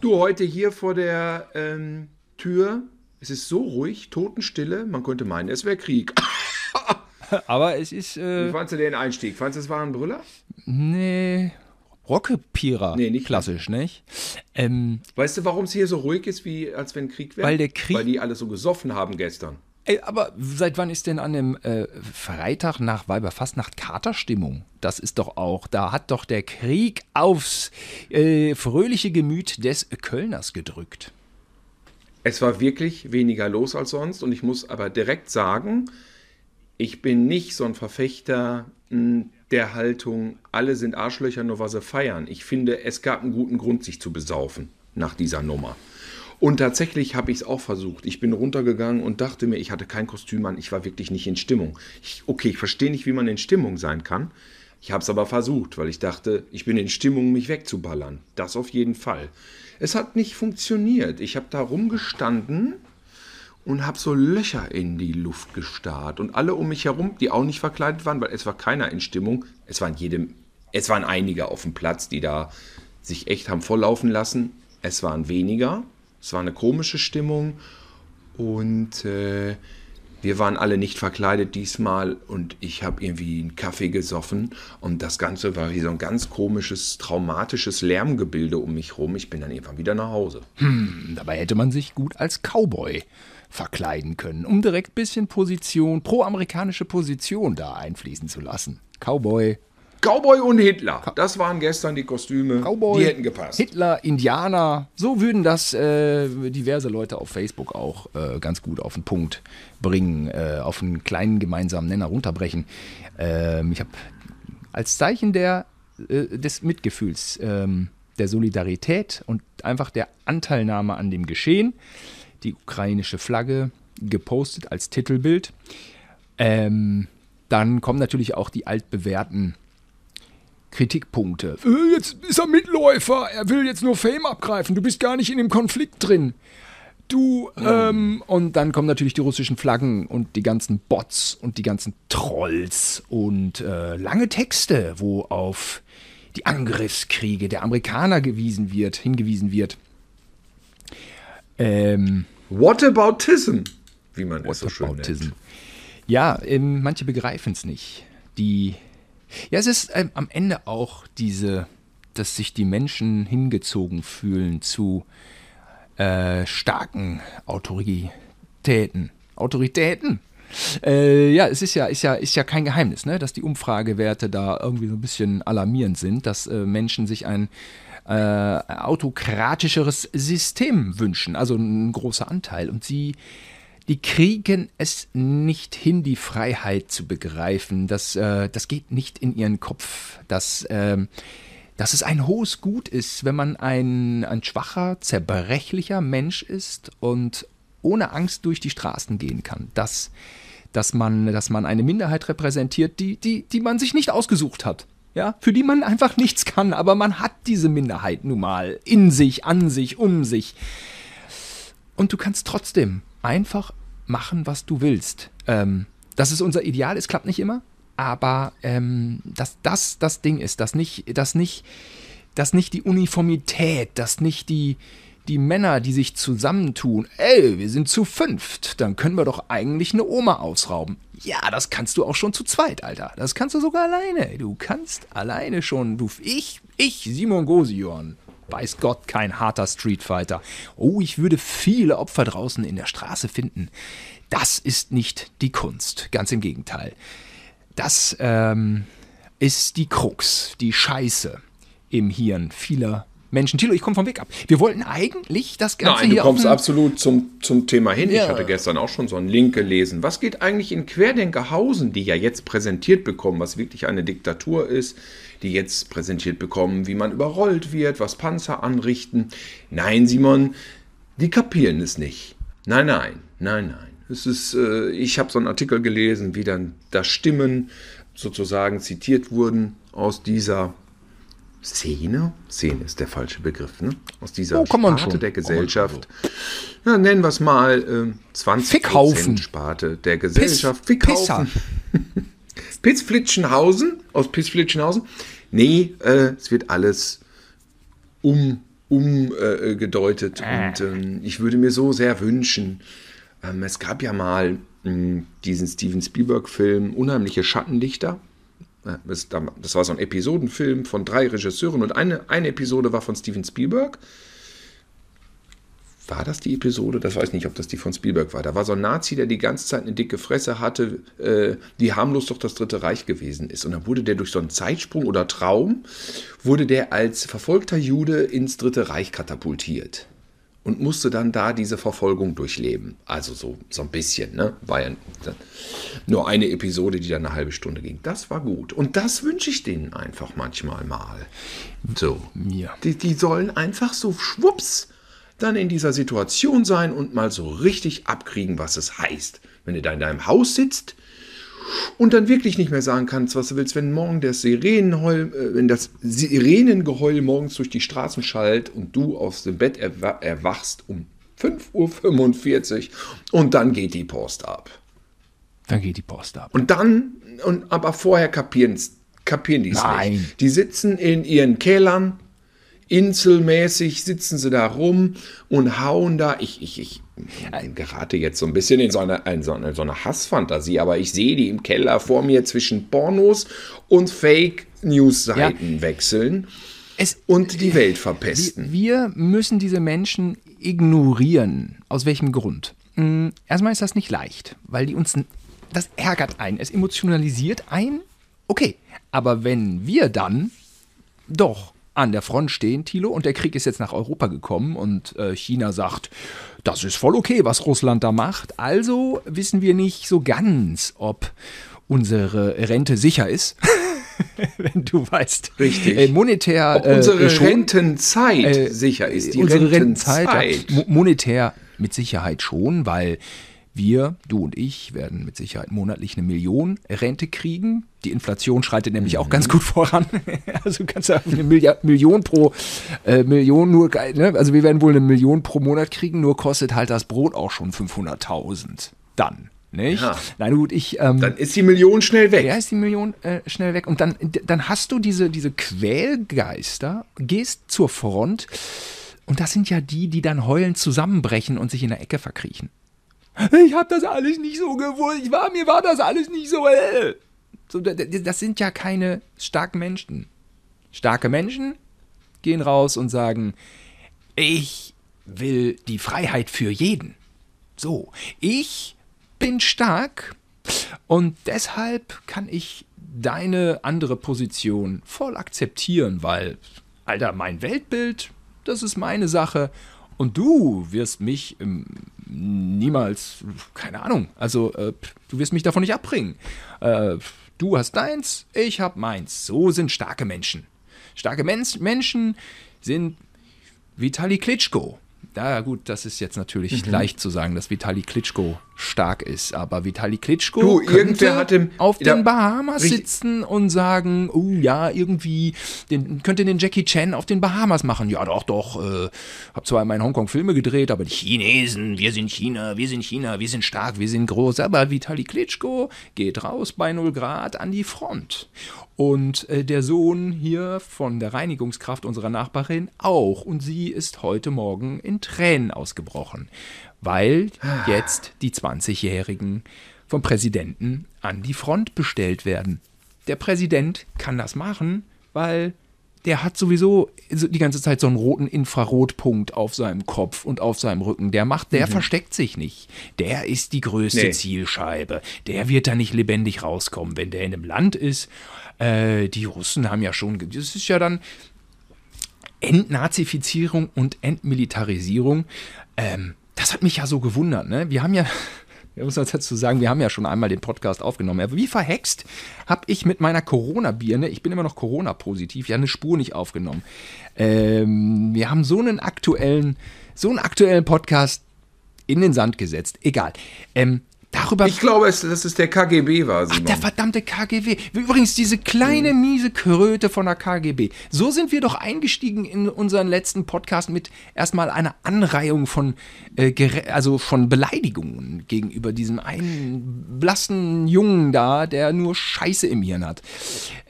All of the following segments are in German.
Du heute hier vor der ähm, Tür. Es ist so ruhig, Totenstille. Man könnte meinen, es wäre Krieg. Aber es ist. Äh, Wie fandst du den Einstieg? Fandst du, es war ein Brüller? nee. Rockepierer. Nee, nicht klassisch, nicht? Ähm, Weißt du, warum es hier so ruhig ist, wie als wenn Krieg wäre? Weil der Krieg- Weil die alle so gesoffen haben gestern. ey, aber seit wann ist denn an dem äh, Freitag nach Weiberfastnacht Katerstimmung? Das ist doch auch, da hat doch der Krieg aufs äh, fröhliche Gemüt des Kölners gedrückt. Es war wirklich weniger los als sonst und ich muss aber direkt sagen, ich bin nicht so ein Verfechter der Haltung, alle sind Arschlöcher, nur weil sie feiern. Ich finde, es gab einen guten Grund, sich zu besaufen nach dieser Nummer. Und tatsächlich habe ich es auch versucht. Ich bin runtergegangen und dachte mir, ich hatte kein Kostüm an, ich war wirklich nicht in Stimmung. Ich, okay, ich verstehe nicht, wie man in Stimmung sein kann. Ich habe es aber versucht, weil ich dachte, ich bin in Stimmung, mich wegzuballern. Das auf jeden Fall. Es hat nicht funktioniert. Ich habe da rumgestanden und habe so Löcher in die Luft gestarrt. Und alle um mich herum, die auch nicht verkleidet waren, weil es war keiner in Stimmung. Es waren jedem, es waren einige auf dem Platz, die da sich echt haben volllaufen lassen. Es waren weniger. Es war eine komische Stimmung. Und äh, wir waren alle nicht verkleidet diesmal und ich habe irgendwie einen Kaffee gesoffen und das Ganze war wie so ein ganz komisches, traumatisches Lärmgebilde um mich rum. Ich bin dann irgendwann wieder nach Hause. Dabei hätte man sich gut als Cowboy verkleiden können, um direkt ein bisschen Position, pro-amerikanische Position da einfließen zu lassen. Cowboy, Cowboy und Hitler. Das waren gestern die Kostüme. Cowboy, die hätten gepasst. Hitler, Indianer, so würden das äh, diverse Leute auf Facebook auch äh, ganz gut auf den Punkt bringen, äh, auf einen kleinen gemeinsamen Nenner runterbrechen. Ähm, ich habe als Zeichen der, äh, des Mitgefühls, ähm, der Solidarität und einfach der Anteilnahme an dem Geschehen die ukrainische Flagge gepostet als Titelbild. Ähm, dann kommen natürlich auch die altbewährten Kritikpunkte. Äh, Jetzt ist er Mitläufer, er will jetzt nur Fame abgreifen, du bist gar nicht in dem Konflikt drin. Du, ähm, und dann kommen natürlich die russischen Flaggen und die ganzen Bots und die ganzen Trolls und äh, lange Texte, wo auf die Angriffskriege der Amerikaner gewiesen wird, hingewiesen wird. Ähm, Whataboutism, wie man es so schön nennt. Ja, ähm, manche begreifen es nicht. Die, ja, es ist ähm, am Ende auch diese, dass sich die Menschen hingezogen fühlen zu äh, starken Autoritäten. Autoritäten. Äh, ja, es ist ja, ist ja, ist ja kein Geheimnis, ne, dass die Umfragewerte da irgendwie so ein bisschen alarmierend sind, dass äh, Menschen sich ein äh, autokratischeres System wünschen, also ein großer Anteil. Und sie, die kriegen es nicht hin, die Freiheit zu begreifen. Das, äh, das geht nicht in ihren Kopf. Das, ähm, dass es ein hohes Gut ist, wenn man ein, ein schwacher, zerbrechlicher Mensch ist und ohne Angst durch die Straßen gehen kann. Dass, dass, man, dass man eine Minderheit repräsentiert, die, die, die man sich nicht ausgesucht hat. Ja, für die man einfach nichts kann, aber man hat diese Minderheit nun mal in sich, an sich, um sich. Und du kannst trotzdem einfach machen, was du willst. Ähm, das ist unser Ideal, es klappt nicht immer, aber ähm, dass das das Ding ist, dass nicht, dass nicht, dass nicht die Uniformität, dass nicht die, die Männer, die sich zusammentun, ey, wir sind zu fünft, dann können wir doch eigentlich eine Oma ausrauben. Ja, das kannst du auch schon zu zweit, Alter. Das kannst du sogar alleine. Du kannst alleine schon, du, ich, ich, Simon Gosion, weiß Gott, kein harter Streetfighter. Oh, ich würde viele Opfer draußen in der Straße finden. Das ist nicht die Kunst, ganz im Gegenteil. Das ähm, ist die Krux, die Scheiße im Hirn vieler Menschen. Thilo, ich komme vom Weg ab. Wir wollten eigentlich das Ganze Nein, du hier kommst absolut zum, zum Thema hin. Ja. Ich hatte gestern auch schon so einen Link gelesen. Was geht eigentlich in Querdenkerhausen, die ja jetzt präsentiert bekommen, was wirklich eine Diktatur ist, die jetzt präsentiert bekommen, wie man überrollt wird, was Panzer anrichten? Nein, Simon, die kapieren es nicht. Nein, nein, nein, nein. Es ist, äh, ich habe so einen Artikel gelesen, wie dann da Stimmen sozusagen zitiert wurden aus dieser Szene? Szene ist der falsche Begriff, ne? Aus dieser Oh, Sparte schon. der Gesellschaft. Ja, nennen wir es mal äh, 20 Fickhaufen. Sparte der Gesellschaft. Fickhaufen. Pitzflitschenhausen, aus Pitzflitschenhausen. Nee, äh, es wird alles um, umgedeutet äh, gedeutet. und ähm, ich würde mir so sehr wünschen, ähm, es gab ja mal mh, diesen Steven Spielberg-Film Unheimliche Schattenlichter. Das, war so ein Episodenfilm von drei Regisseuren und eine, eine Episode war von Steven Spielberg. War das die Episode? Das weiß ich nicht, ob das die von Spielberg war. Da war so ein Nazi, der die ganze Zeit eine dicke Fresse hatte, äh, wie harmlos doch das Dritte Reich gewesen ist. Und dann wurde der durch so einen Zeitsprung oder Traum, wurde der als verfolgter Jude ins Dritte Reich katapultiert. Und musste dann da diese Verfolgung durchleben. Also so, so ein bisschen, ne? War ja nur eine Episode, die dann eine halbe Stunde ging. Das war gut. Und das wünsche ich denen einfach manchmal mal. So. Mir. Die, die sollen einfach so schwupps dann in dieser Situation sein und mal so richtig abkriegen, was es heißt. Wenn du da in deinem Haus sitzt und dann wirklich nicht mehr sagen kannst, was du willst, wenn morgen das Sirenenheul, äh, wenn das Sirenengeheul morgens durch die Straßen schallt und du aus dem Bett erwa erwachst um 5.45 Uhr und dann geht die Post ab. Dann geht die Post ab. Und dann, und, aber vorher kapieren, kapieren die es Nein. nicht. Die sitzen in ihren Kellern, inselmäßig sitzen sie da rum und hauen da. Ich, ich, ich gerate jetzt so ein bisschen in so eine, in so eine, so eine Hassfantasie, aber ich sehe die im Keller vor mir zwischen Pornos und Fake-News-Seiten wechseln Es, und die Welt verpesten. wir müssen diese Menschen ignorieren. Aus welchem Grund? Mm, Erstmal ist das nicht leicht, weil die uns, das ärgert einen, es emotionalisiert einen. Okay, aber wenn wir dann doch an der Front stehen, Thilo, und der Krieg ist jetzt nach Europa gekommen und äh, China sagt, das ist voll okay, was Russland da macht. Also wissen wir nicht so ganz, ob unsere Rente sicher ist. Wenn du weißt. Richtig. Äh, monetär. Ob unsere äh, schon, Rentenzeit äh, sicher ist. Die unsere Rentenzeit. Rentenzeit. monetär mit Sicherheit schon, weil wir, du und ich, werden mit Sicherheit monatlich eine Million Rente kriegen. Die Inflation schreitet nämlich Mhm. auch ganz gut voran. also kannst du eine Milliard, Million pro äh, Million nur, ne? also wir werden wohl eine Million pro Monat kriegen, nur kostet halt das Brot auch schon 500.000 dann. Nicht? Ja. Nein, gut, ich. Ähm, Dann ist die Million schnell weg. ja, ist die Million äh, schnell weg. Und dann, dann hast du diese, diese Quälgeister, gehst zur Front und das sind ja die, die dann heulend zusammenbrechen und sich in der Ecke verkriechen. Ich habe das alles nicht so gewusst. Ich war, mir war das alles nicht so. Äh. Das sind ja keine starken Menschen. Starke Menschen gehen raus und sagen, ich will die Freiheit für jeden. So, ich bin stark und deshalb kann ich deine andere Position voll akzeptieren, weil, Alter, mein Weltbild, das ist meine Sache und du wirst mich ähm, niemals, keine Ahnung, also äh, du wirst mich davon nicht abbringen. Äh, du hast deins, ich hab meins. So sind starke Menschen. Starke Mens Menschen sind Vitali Klitschko. Ja, gut, das ist jetzt natürlich Mhm. leicht zu sagen, dass Vitali Klitschko stark ist, aber Vitali Klitschko Du, könnte hat im- auf den Bahamas sitzen und sagen, oh ja, irgendwie, den, könnte den Jackie Chan auf den Bahamas machen. Ja, doch, doch, äh, hab zwar in meinen Hongkong Filme gedreht, aber die Chinesen, wir sind China, wir sind China, wir sind stark, wir sind groß. Aber Vitali Klitschko geht raus bei 0 Grad an die Front. Und äh, der Sohn hier von der Reinigungskraft unserer Nachbarin auch. Und sie ist heute Morgen in Tränen ausgebrochen, weil jetzt die 20-Jährigen vom Präsidenten an die Front bestellt werden. Der Präsident kann das machen, weil der hat sowieso so die ganze Zeit so einen roten Infrarotpunkt auf seinem Kopf und auf seinem Rücken. Der macht, der versteckt sich nicht. Der ist die größte Nee. Zielscheibe. Der wird da nicht lebendig rauskommen, wenn der in einem Land ist. Äh, die Russen haben ja schon, das ist ja dann Entnazifizierung und Entmilitarisierung. Ähm, das hat mich ja so gewundert. Ne? Wir haben ja, wir müssen dazu sagen, wir haben ja schon einmal den Podcast aufgenommen. Aber wie verhext habe ich mit meiner Corona-Birne, ich bin immer noch Corona-positiv, ja eine Spur nicht aufgenommen. Ähm, wir haben so einen aktuellen, so einen aktuellen Podcast in den Sand gesetzt. Egal. Ähm, Darüber Ich glaube, es, dass es der KGB war, Ach, Simon. der verdammte KGB. Übrigens, diese kleine, miese Kröte von der KGB. So sind wir doch eingestiegen in unseren letzten Podcast mit erstmal einer Anreihung von, äh, also von Beleidigungen gegenüber diesem einen blassen Jungen da, der nur Scheiße im Hirn hat.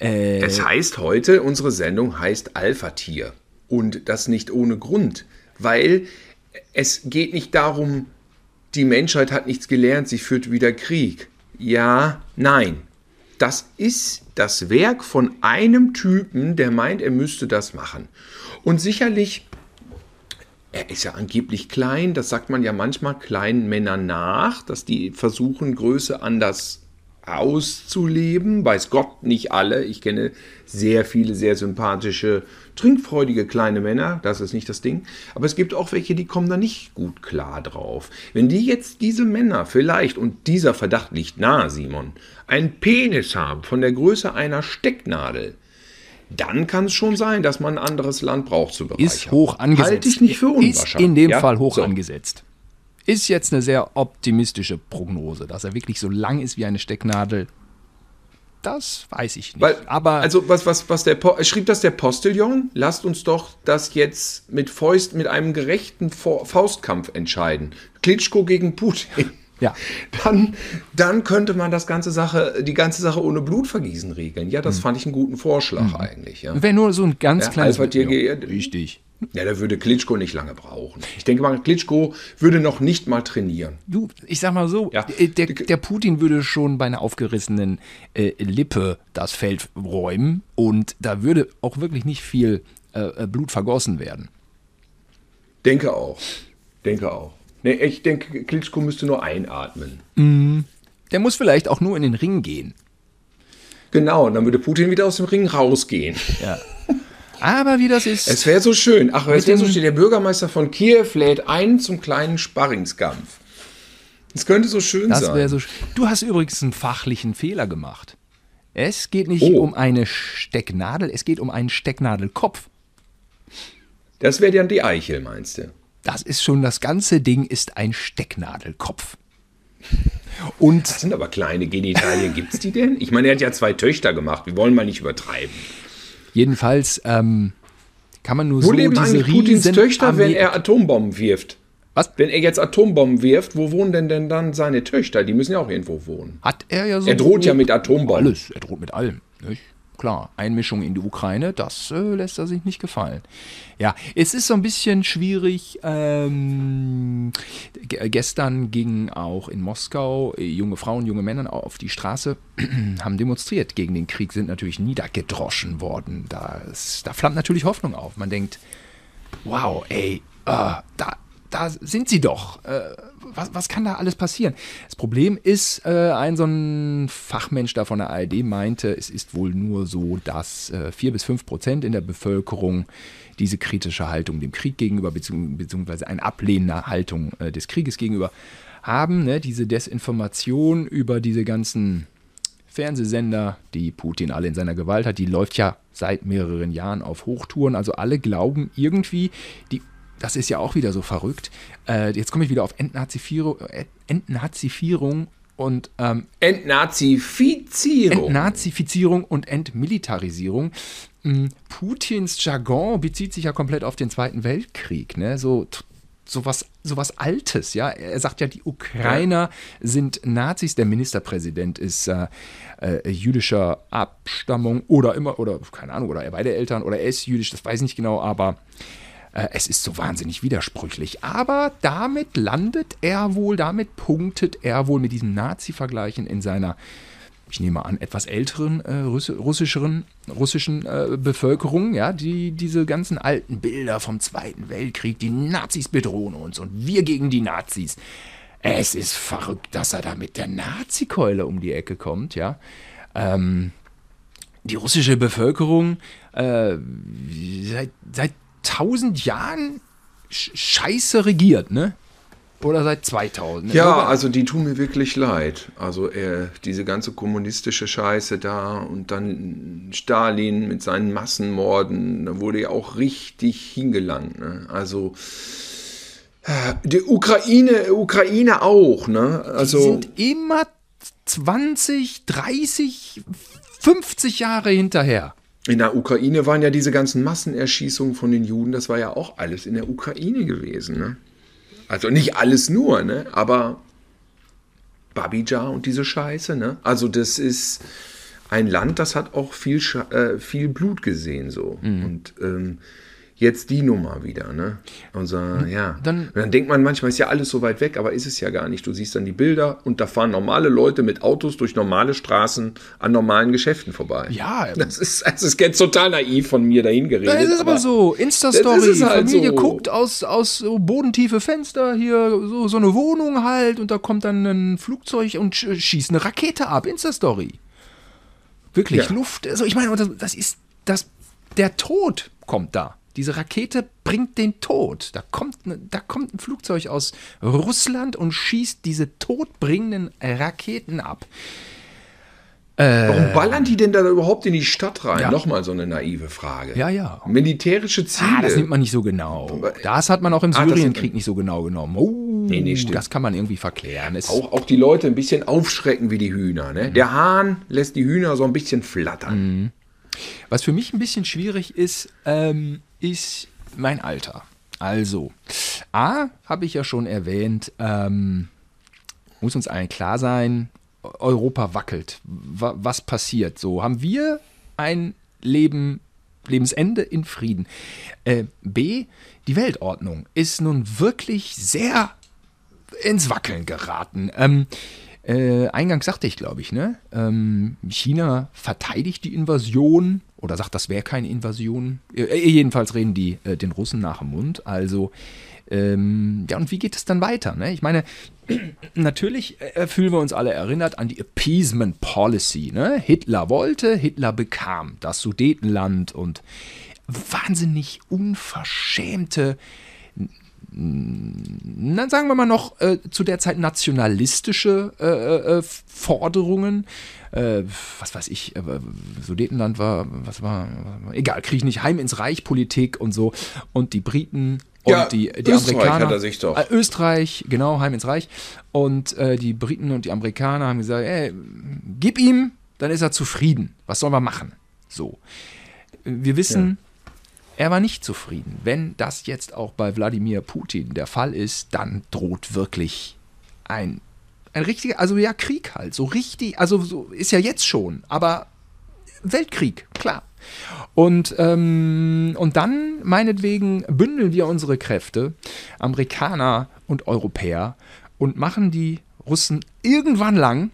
Äh, Es heißt heute, unsere Sendung heißt Alpha-Tier. Und das nicht ohne Grund. Weil es geht nicht darum, die Menschheit hat nichts gelernt, sie führt wieder Krieg. Ja, nein. Das ist das Werk von einem Typen, der meint, er müsste das machen. Und sicherlich, er ist ja angeblich klein, das sagt man ja manchmal kleinen Männern nach, dass die versuchen, Größe anders auszuleben. Weiß Gott nicht alle. Ich kenne sehr viele sehr sympathische, trinkfreudige kleine Männer. Das ist nicht das Ding. Aber es gibt auch welche, die kommen da nicht gut klar drauf. Wenn die jetzt diese Männer vielleicht, und dieser Verdacht liegt nahe, Simon, einen Penis haben von der Größe einer Stecknadel, dann kann es schon sein, dass man ein anderes Land braucht zu bereichern. ist hoch angesetzt. Halte ich nicht für unwahrscheinlich. Ist in dem ja? Fall hoch So. angesetzt. Ist jetzt eine sehr optimistische Prognose, dass er wirklich so lang ist wie eine Stecknadel. Das weiß ich nicht. Weil, Aber also was, was, was der Po- schrieb das der Postillon? Lasst uns doch das jetzt mit Fäust, mit einem gerechten Fa- Faustkampf entscheiden. Klitschko gegen Putin. Ja. Dann, dann könnte man das ganze Sache, die ganze Sache ohne Blutvergießen regeln. Ja, das Hm. fand ich einen guten Vorschlag eigentlich. Ja. wäre nur so ein ganz Ja, kleines ge- Richtig. Ja, da würde Klitschko nicht lange brauchen. Ich denke mal, Klitschko würde noch nicht mal trainieren. Du, ich sag mal so, Ja. äh, der, der Putin würde schon bei einer aufgerissenen äh, Lippe das Feld räumen und da würde auch wirklich nicht viel äh, äh, Blut vergossen werden. Denke auch. Denke auch. Nee, ich denke, Klitschko müsste nur einatmen. Der muss vielleicht auch nur in den Ring gehen. Genau, und dann würde Putin wieder aus dem Ring rausgehen. Ja. Aber wie das ist. Es wäre so schön. Ach, es wäre so schön. Der Bürgermeister von Kiew lädt ein zum kleinen Sparringskampf. Es könnte so schön Das sein. so. sch- Du hast übrigens einen fachlichen Fehler gemacht. Es geht nicht Oh. um eine Stecknadel, es geht um einen Stecknadelkopf. das wäre dann die Eichel, meinst du? Das ist schon, das ganze Ding ist ein Stecknadelkopf. Und Das sind aber kleine Genitalien. Gibt's die denn? Ich meine, er hat ja zwei Töchter gemacht. Wir wollen mal nicht übertreiben. Jedenfalls ähm, kann man nur Wo so leben diese eigentlich Putins riesen Töchter, wenn Armee- er Atombomben wirft? Was? Wenn er jetzt Atombomben wirft, wo wohnen denn, denn dann seine Töchter? Die müssen ja auch irgendwo wohnen. Hat er ja so. Er droht ja mit Atombomben. Alles, er droht mit allem. Nicht? Klar, Einmischung in die Ukraine, das äh, lässt er sich nicht gefallen. Ja, es ist so ein bisschen schwierig. Ähm, ge- gestern gingen auch in Moskau äh, junge Frauen, junge Männer auf die Straße, haben demonstriert gegen den Krieg, sind natürlich niedergedroschen worden. Da, ist, da flammt natürlich Hoffnung auf. Man denkt, wow, ey, äh, da, da sind sie doch. Äh, was, was kann da alles passieren? Das Problem ist, äh, ein so ein Fachmensch da von der ARD meinte, es ist wohl nur so, dass äh, 4 bis 5 Prozent in der Bevölkerung diese kritische Haltung dem Krieg gegenüber, beziehungs- beziehungsweise eine ablehnende Haltung äh, des Krieges gegenüber haben. Ne? Diese Desinformation über diese ganzen Fernsehsender, die Putin alle in seiner Gewalt hat, die läuft ja seit mehreren Jahren auf Hochtouren. Also alle glauben irgendwie, die, das ist ja auch wieder so verrückt. Äh, jetzt komme ich wieder auf Entnazifierung, äh, Entnazifierung und ähm, Entnazifizierung. Entnazifizierung und Entmilitarisierung. Mm, Putins Jargon bezieht sich ja komplett auf den Zweiten Weltkrieg, ne? So so was, so was Altes, ja. Er sagt ja, die Ukrainer sind Nazis. Der Ministerpräsident ist äh, äh, jüdischer Abstammung oder immer, oder keine Ahnung, oder er beide Eltern oder er ist jüdisch, das weiß ich nicht genau, aber es ist so wahnsinnig widersprüchlich. Aber damit landet er wohl, damit punktet er wohl mit diesem Nazi-Vergleichen in seiner, ich nehme an, etwas älteren äh, Russi russischeren, russischen äh, Bevölkerung, ja, die diese ganzen alten Bilder vom Zweiten Weltkrieg, die Nazis bedrohen uns und wir gegen die Nazis. Es ist verrückt, dass er da mit der Nazi-Keule um die Ecke kommt, ja. Ähm, die russische Bevölkerung äh, seit, seit tausend Jahren sch- scheiße regiert, ne? Oder seit 2000. Ja, Irgendwann- also die tun mir wirklich leid. Also er, diese ganze kommunistische Scheiße da und dann Stalin mit seinen Massenmorden, da wurde ja auch richtig hingelangt. Ne? Also Die Ukraine, Ukraine auch, ne? Also die sind immer 20, 30, 50 Jahre hinterher. In der Ukraine waren ja diese ganzen Massenerschießungen von den Juden, das war ja auch alles in der Ukraine gewesen. Ne? Also nicht alles nur, ne? aber Babija und diese Scheiße. Ne? Also das ist ein Land, das hat auch viel, äh, viel Blut gesehen. so mhm. Und ähm, jetzt die Nummer wieder, ne? Unser, ja. Dann, dann denkt man manchmal, ist ja alles so weit weg, aber ist es ja gar nicht. Du siehst dann die Bilder und da fahren normale Leute mit Autos durch normale Straßen an normalen Geschäften vorbei. Ja. Das ist, das ist jetzt total naiv von mir dahin geredet. Das ist aber, aber so. Insta-Story, halt Familie so. guckt aus, aus so bodentiefe Fenster hier, so, so eine Wohnung halt und da kommt dann ein Flugzeug und schießt eine Rakete ab. Insta-Story. Wirklich, ja. Luft. Also ich meine, das ist das, der Tod kommt da. Diese Rakete bringt den Tod. Da kommt, ne, da kommt ein Flugzeug aus Russland und schießt diese todbringenden Raketen ab. Warum äh, ballern die denn da überhaupt in die Stadt rein? Ja. Nochmal so eine naive Frage. Ja, ja. Militärische Ziele. Ah, das nimmt man nicht so genau. Das hat man auch im ah, Syrienkrieg nicht so genau genommen. Oh, nee, nee, stimmt. Das kann man irgendwie verklären. auch, auch die Leute ein bisschen aufschrecken wie die Hühner. Ne? Mhm. Der Hahn lässt die Hühner so ein bisschen flattern. Mhm. Was für mich ein bisschen schwierig ist, ähm, ist mein Alter. Also, A, habe ich ja schon erwähnt, ähm, muss uns allen klar sein, Europa wackelt. was passiert? So, haben wir ein Leben, Lebensende in Frieden? Äh, B, die Weltordnung ist nun wirklich sehr ins Wackeln geraten. Ähm, äh, eingangs sagte ich, glaube ich, ne? Ähm, China verteidigt die Invasion oder sagt, das wäre keine Invasion. Äh, jedenfalls reden die äh, den Russen nach dem Mund. Also, ähm, ja, und wie geht es dann weiter? Ne? Ich meine, natürlich äh, fühlen wir uns alle erinnert an die Appeasement Policy. Ne? Hitler wollte, Hitler bekam das Sudetenland und wahnsinnig unverschämte dann sagen wir mal noch äh, zu der Zeit nationalistische äh, äh, äh Forderungen. Äh, was weiß ich, äh, Sudetenland war, was war, war, egal, kriege ich nicht, Heim ins Reich Politik und so. Und die Briten und ja, die, die Österreich Amerikaner. Hat er sich doch. Österreich, genau, Heim ins Reich. Und die Briten und die Amerikaner haben gesagt, ey, gib ihm, dann ist er zufrieden. Was sollen wir machen? So. Wir wissen, ja er war nicht zufrieden. Wenn das jetzt auch bei Wladimir Putin der Fall ist, dann droht wirklich ein, ein richtiger, also ja, Krieg halt, so richtig, also so ist ja jetzt schon, aber Weltkrieg, klar. Und, ähm, und dann, meinetwegen, bündeln wir unsere Kräfte, Amerikaner und Europäer, und machen die Russen irgendwann lang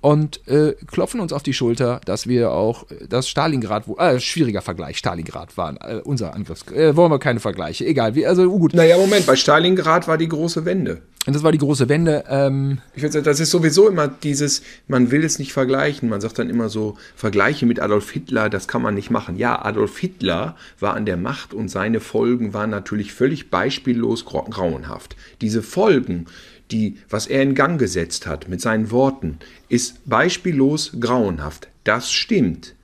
und äh, klopfen uns auf die Schulter, dass wir auch das Stalingrad, äh, schwieriger Vergleich, Stalingrad war äh, unser Angriffs, äh, wollen wir keine Vergleiche, egal, wie, also gut. Naja, Moment, bei Stalingrad war die große Wende. Und das war die große Wende. Ähm ich würde sagen, das ist sowieso immer dieses, man will es nicht vergleichen. Man sagt dann immer so, Vergleiche mit Adolf Hitler, das kann man nicht machen. Ja, Adolf Hitler war an der Macht und seine Folgen waren natürlich völlig beispiellos grauenhaft. Diese Folgen, die, was er in Gang gesetzt hat mit seinen Worten, ist beispiellos grauenhaft. Das stimmt.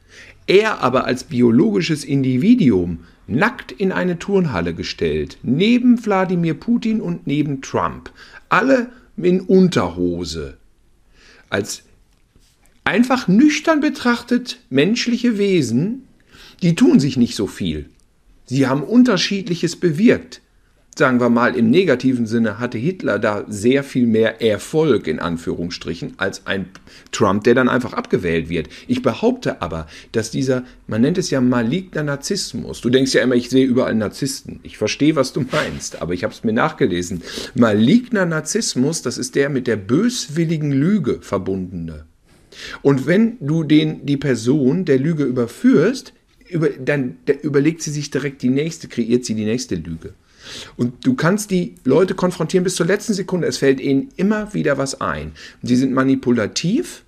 Er aber als biologisches Individuum nackt in eine Turnhalle gestellt, neben Wladimir Putin und neben Trump, alle in Unterhose, als einfach nüchtern betrachtet menschliche Wesen, die tun sich nicht so viel. Sie haben unterschiedliches bewirkt sagen wir mal, im negativen Sinne hatte Hitler da sehr viel mehr Erfolg in Anführungsstrichen als ein Trump, der dann einfach abgewählt wird. Ich behaupte aber, dass dieser, man nennt es ja maligner Narzissmus. Du denkst ja immer, ich sehe überall Narzissten. Ich verstehe, was du meinst, aber ich habe es mir nachgelesen. Maligner Narzissmus, das ist der mit der böswilligen Lüge verbundene. Und wenn du den, die Person der Lüge überführst, über, dann überlegt sie sich direkt die nächste, kreiert sie die nächste Lüge. Und du kannst die Leute konfrontieren bis zur letzten Sekunde. Es fällt ihnen immer wieder was ein. Sie sind manipulativ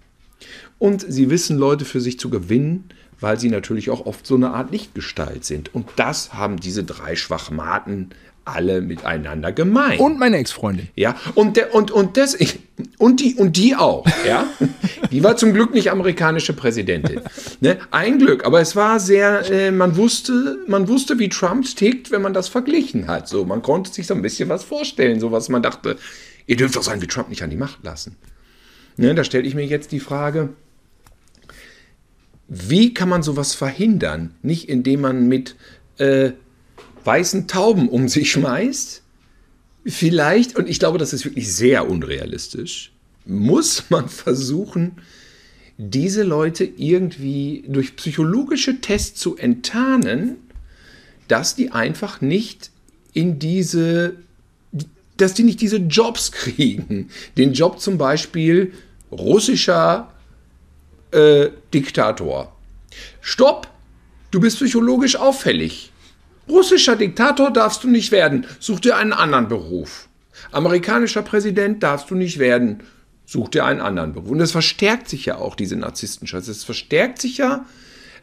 und sie wissen, Leute für sich zu gewinnen, weil sie natürlich auch oft so eine Art Lichtgestalt sind. Und das haben diese drei Schwachmaten alle miteinander gemeint. Und meine Ex-Freundin. Ja, und, der, und, und, das, und, die, und die auch, ja. Die war zum Glück nicht amerikanische Präsidentin. Ne? Ein Glück, aber es war sehr, äh, man wusste, man wusste, wie Trump tickt, wenn man das verglichen hat. So, man konnte sich so ein bisschen was vorstellen, so was man dachte, ihr dürft doch sein wie Trump nicht an die Macht lassen. Ne, da stelle ich mir jetzt die Frage, wie kann man sowas verhindern? Nicht indem man mit äh, weißen Tauben um sich schmeißt, vielleicht, und ich glaube, das ist wirklich sehr unrealistisch, muss man versuchen, diese Leute irgendwie durch psychologische Tests zu enttarnen, dass die einfach nicht in diese, dass die nicht diese Jobs kriegen. Den Job zum Beispiel russischer äh, Diktator. Stopp! Du bist psychologisch auffällig. Russischer Diktator darfst du nicht werden. Such dir einen anderen Beruf. Amerikanischer Präsident darfst du nicht werden. Such dir einen anderen Beruf. Und es verstärkt sich ja auch, diese Narzisstenscheiße. Es verstärkt sich ja,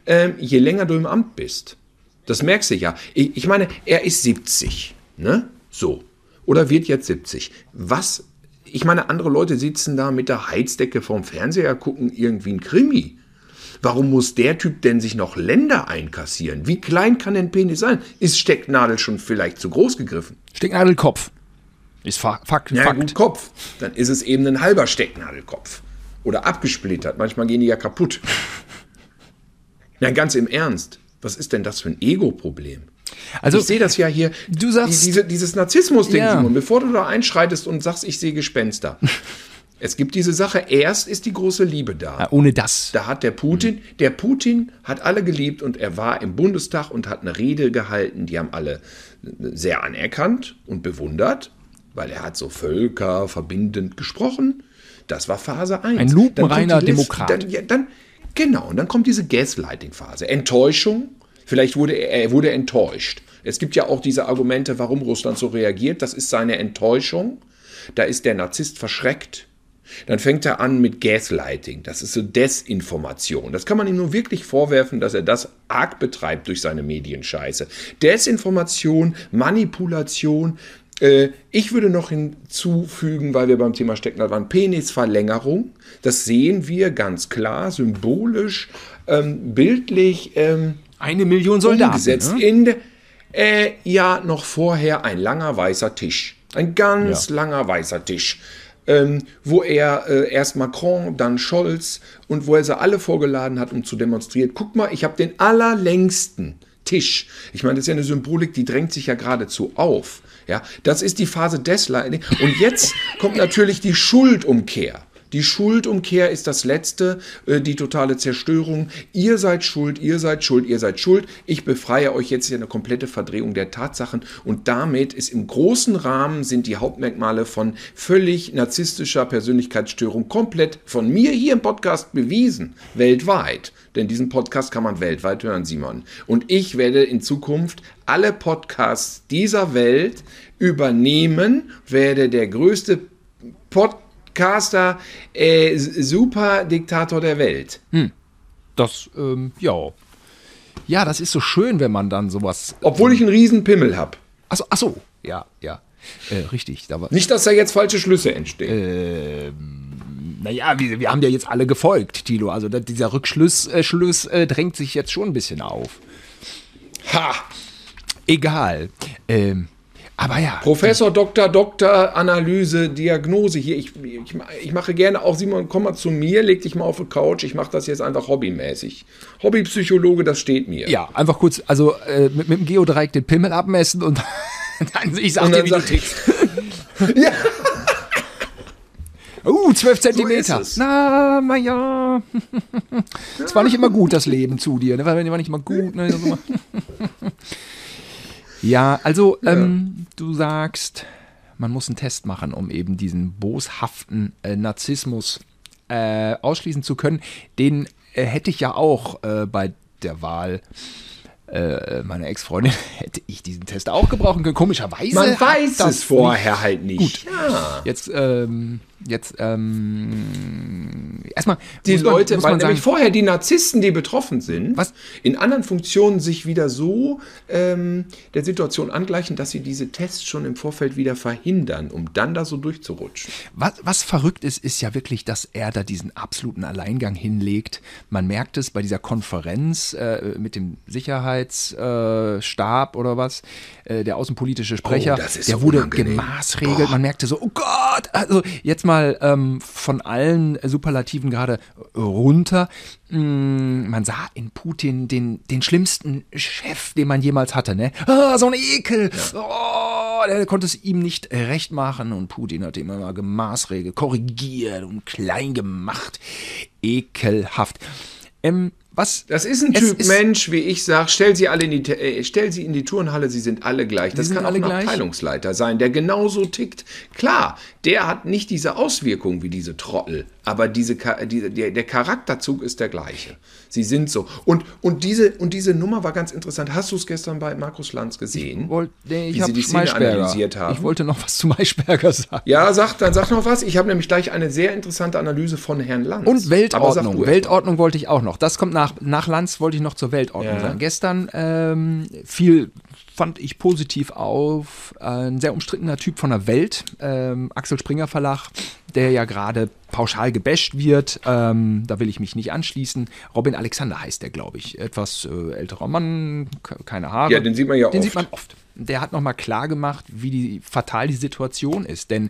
ähm, je länger du im Amt bist. Das merkst du ja. Ich, ich meine, er ist 70. Ne? So. Oder wird jetzt 70. Was? Ich meine, andere Leute sitzen da mit der Heizdecke vorm Fernseher, gucken irgendwie ein Krimi. Warum muss der Typ denn sich noch Länder einkassieren? Wie klein kann ein Penis sein? Ist Stecknadel schon vielleicht zu groß gegriffen? Stecknadelkopf. Ist Fa Fakt. Ja, Fakt. gut, Kopf. Dann ist es eben ein halber Stecknadelkopf. Oder abgesplittert. Manchmal gehen die ja kaputt. Ja, ganz im Ernst. Was ist denn das für ein Ego-Problem? Also, ich sehe das ja hier. Du sagst. Diese, dieses Narzissmus-Ding, ja. Simon, bevor du da einschreitest und sagst, ich sehe Gespenster. Es gibt diese Sache, erst ist die große Liebe da. Ja, ohne das. Da hat der Putin, mhm. der Putin hat alle geliebt und er war im Bundestag und hat eine Rede gehalten, die haben alle sehr anerkannt und bewundert, weil er hat so Völker verbindend gesprochen. Das war Phase 1. Ein lupenreiner Demokrat. Dann, ja, dann, genau, und dann kommt diese Gaslighting-Phase. Enttäuschung, vielleicht wurde er, er wurde enttäuscht. Es gibt ja auch diese Argumente, warum Russland so reagiert. Das ist seine Enttäuschung. Da ist der Narzisst verschreckt dann fängt er an mit Gaslighting. Das ist so Desinformation. Das kann man ihm nur wirklich vorwerfen, dass er das arg betreibt durch seine Medienscheiße. Desinformation, Manipulation. Äh, ich würde noch hinzufügen, weil wir beim Thema Stecknadel waren, Penisverlängerung. Das sehen wir ganz klar, symbolisch, ähm, bildlich. Ähm, Eine Million Soldaten. Umgesetzt ne? in äh, ja noch vorher ein langer weißer Tisch. Ein ganz ja. langer weißer Tisch ähm, wo er äh, erst Macron, dann Scholz und wo er sie alle vorgeladen hat, um zu demonstrieren. Guck mal, ich habe den allerlängsten Tisch. Ich meine, das ist ja eine Symbolik, die drängt sich ja geradezu auf. Ja, das ist die Phase des Leidens. Und jetzt kommt natürlich die Schuldumkehr. Die Schuldumkehr ist das Letzte, äh, die totale Zerstörung. Ihr seid schuld, ihr seid schuld, ihr seid schuld. Ich befreie euch jetzt hier eine komplette Verdrehung der Tatsachen und damit ist im großen Rahmen sind die Hauptmerkmale von völlig narzisstischer Persönlichkeitsstörung komplett von mir hier im Podcast bewiesen, weltweit. Denn diesen Podcast kann man weltweit hören, Simon. Und ich werde in Zukunft alle Podcasts dieser Welt übernehmen, werde der größte Podcast Podcaster, äh, super Diktator der Welt. Hm. Das, ähm, ja. Ja, das ist so schön, wenn man dann sowas. Obwohl ich einen riesen Pimmel habe. Achso, achso, ja, ja. Äh, richtig. Da Nicht, dass da jetzt falsche Schlüsse entstehen. Ähm, naja, wir, wir haben ja jetzt alle gefolgt, Tilo. Also da, dieser Rückschluss äh, Schluss, äh, drängt sich jetzt schon ein bisschen auf. Ha! Egal. Ähm, aber ja. Professor, Doktor, Doktor, Analyse, Diagnose hier. Ich, ich, ich, mache gerne auch, Simon, komm mal zu mir, leg dich mal auf die Couch. Ich mache das jetzt einfach hobbymäßig. Hobbypsychologe, das steht mir. Ja, einfach kurz, also äh, mit, mit dem Geodreieck den Pimmel abmessen und dann, ich sag und dir, wie sag du tickst. ja. Uh, 12 Zentimeter. So Na, na ja. Es war nicht immer gut, das Leben zu dir. Ne? War nicht immer gut. Ne? Ja, also ja. Ähm, du sagst, man muss einen Test machen, um eben diesen boshaften äh, Narzissmus äh, ausschließen zu können. Den äh, hätte ich ja auch äh, bei der Wahl äh, meiner Ex-Freundin, hätte ich diesen Test auch gebrauchen können. Komischerweise. Man weiß es vorher nicht. halt nicht. Gut. Ja. Jetzt, ähm, Jetzt ähm, erstmal die man- Leute, weil sagen, nämlich vorher die Narzissten, die betroffen sind, Was? in anderen Funktionen sich wieder so ähm, der Situation angleichen, dass sie diese Tests schon im Vorfeld wieder verhindern, um dann da so durchzurutschen. Was, was verrückt ist, ist ja wirklich, dass er da diesen absoluten Alleingang hinlegt. Man merkt es bei dieser Konferenz äh, mit dem Sicherheitsstab äh, oder was, äh, der außenpolitische Sprecher, Oh, der wurde unangenehm. gemaßregelt. Man merkte so, oh Gott, also jetzt mal ähm, von allen Superlativen gerade runter. Mm, Man sah in Putin den, den schlimmsten Chef, den man jemals hatte. Ne? Ah, so ein Ekel. Oh, der konnte es ihm nicht recht machen. Und Putin hat immer mal gemaßregelt, korrigiert und klein gemacht. Ekelhaft. Ähm, was? Das ist ein Typ ist- Mensch, wie ich sage, stell sie alle in die, äh, stell sie in die Turnhalle, sie sind alle gleich. Das kann auch ein gleich? Abteilungsleiter sein, der genauso tickt. Klar, der hat nicht diese Auswirkungen wie diese Trottel, aber diese, die, der, der Charakterzug ist der gleiche. Sie sind so. Und, und, diese, und diese Nummer war ganz interessant. Hast du es gestern bei Markus Lanz gesehen? Wollt- nee, ich wie sie die Szene analysiert haben? Ich wollte noch was zu Maischberger sagen. ja, sag, dann sag noch was. Ich habe nämlich gleich eine sehr interessante Analyse von Herrn Lanz. Und Weltordnung. Weltordnung wollte ich auch noch. Das kommt nach, nach Lanz, wollte ich noch zur Weltordnung Ja. sagen. Gestern ähm, fiel, fand ich positiv auf, äh, ein sehr umstrittener Typ von der Welt, ähm, Axel Springer Verlag, der ja gerade pauschal gebasht wird. Ähm, da will ich mich nicht anschließen. Robin Alexander heißt der, glaube ich. Etwas äh, älterer Mann, ke- keine Haare. Ja, den sieht man ja Den oft. sieht man oft. Der hat nochmal klar gemacht, wie die, fatal die Situation ist. Denn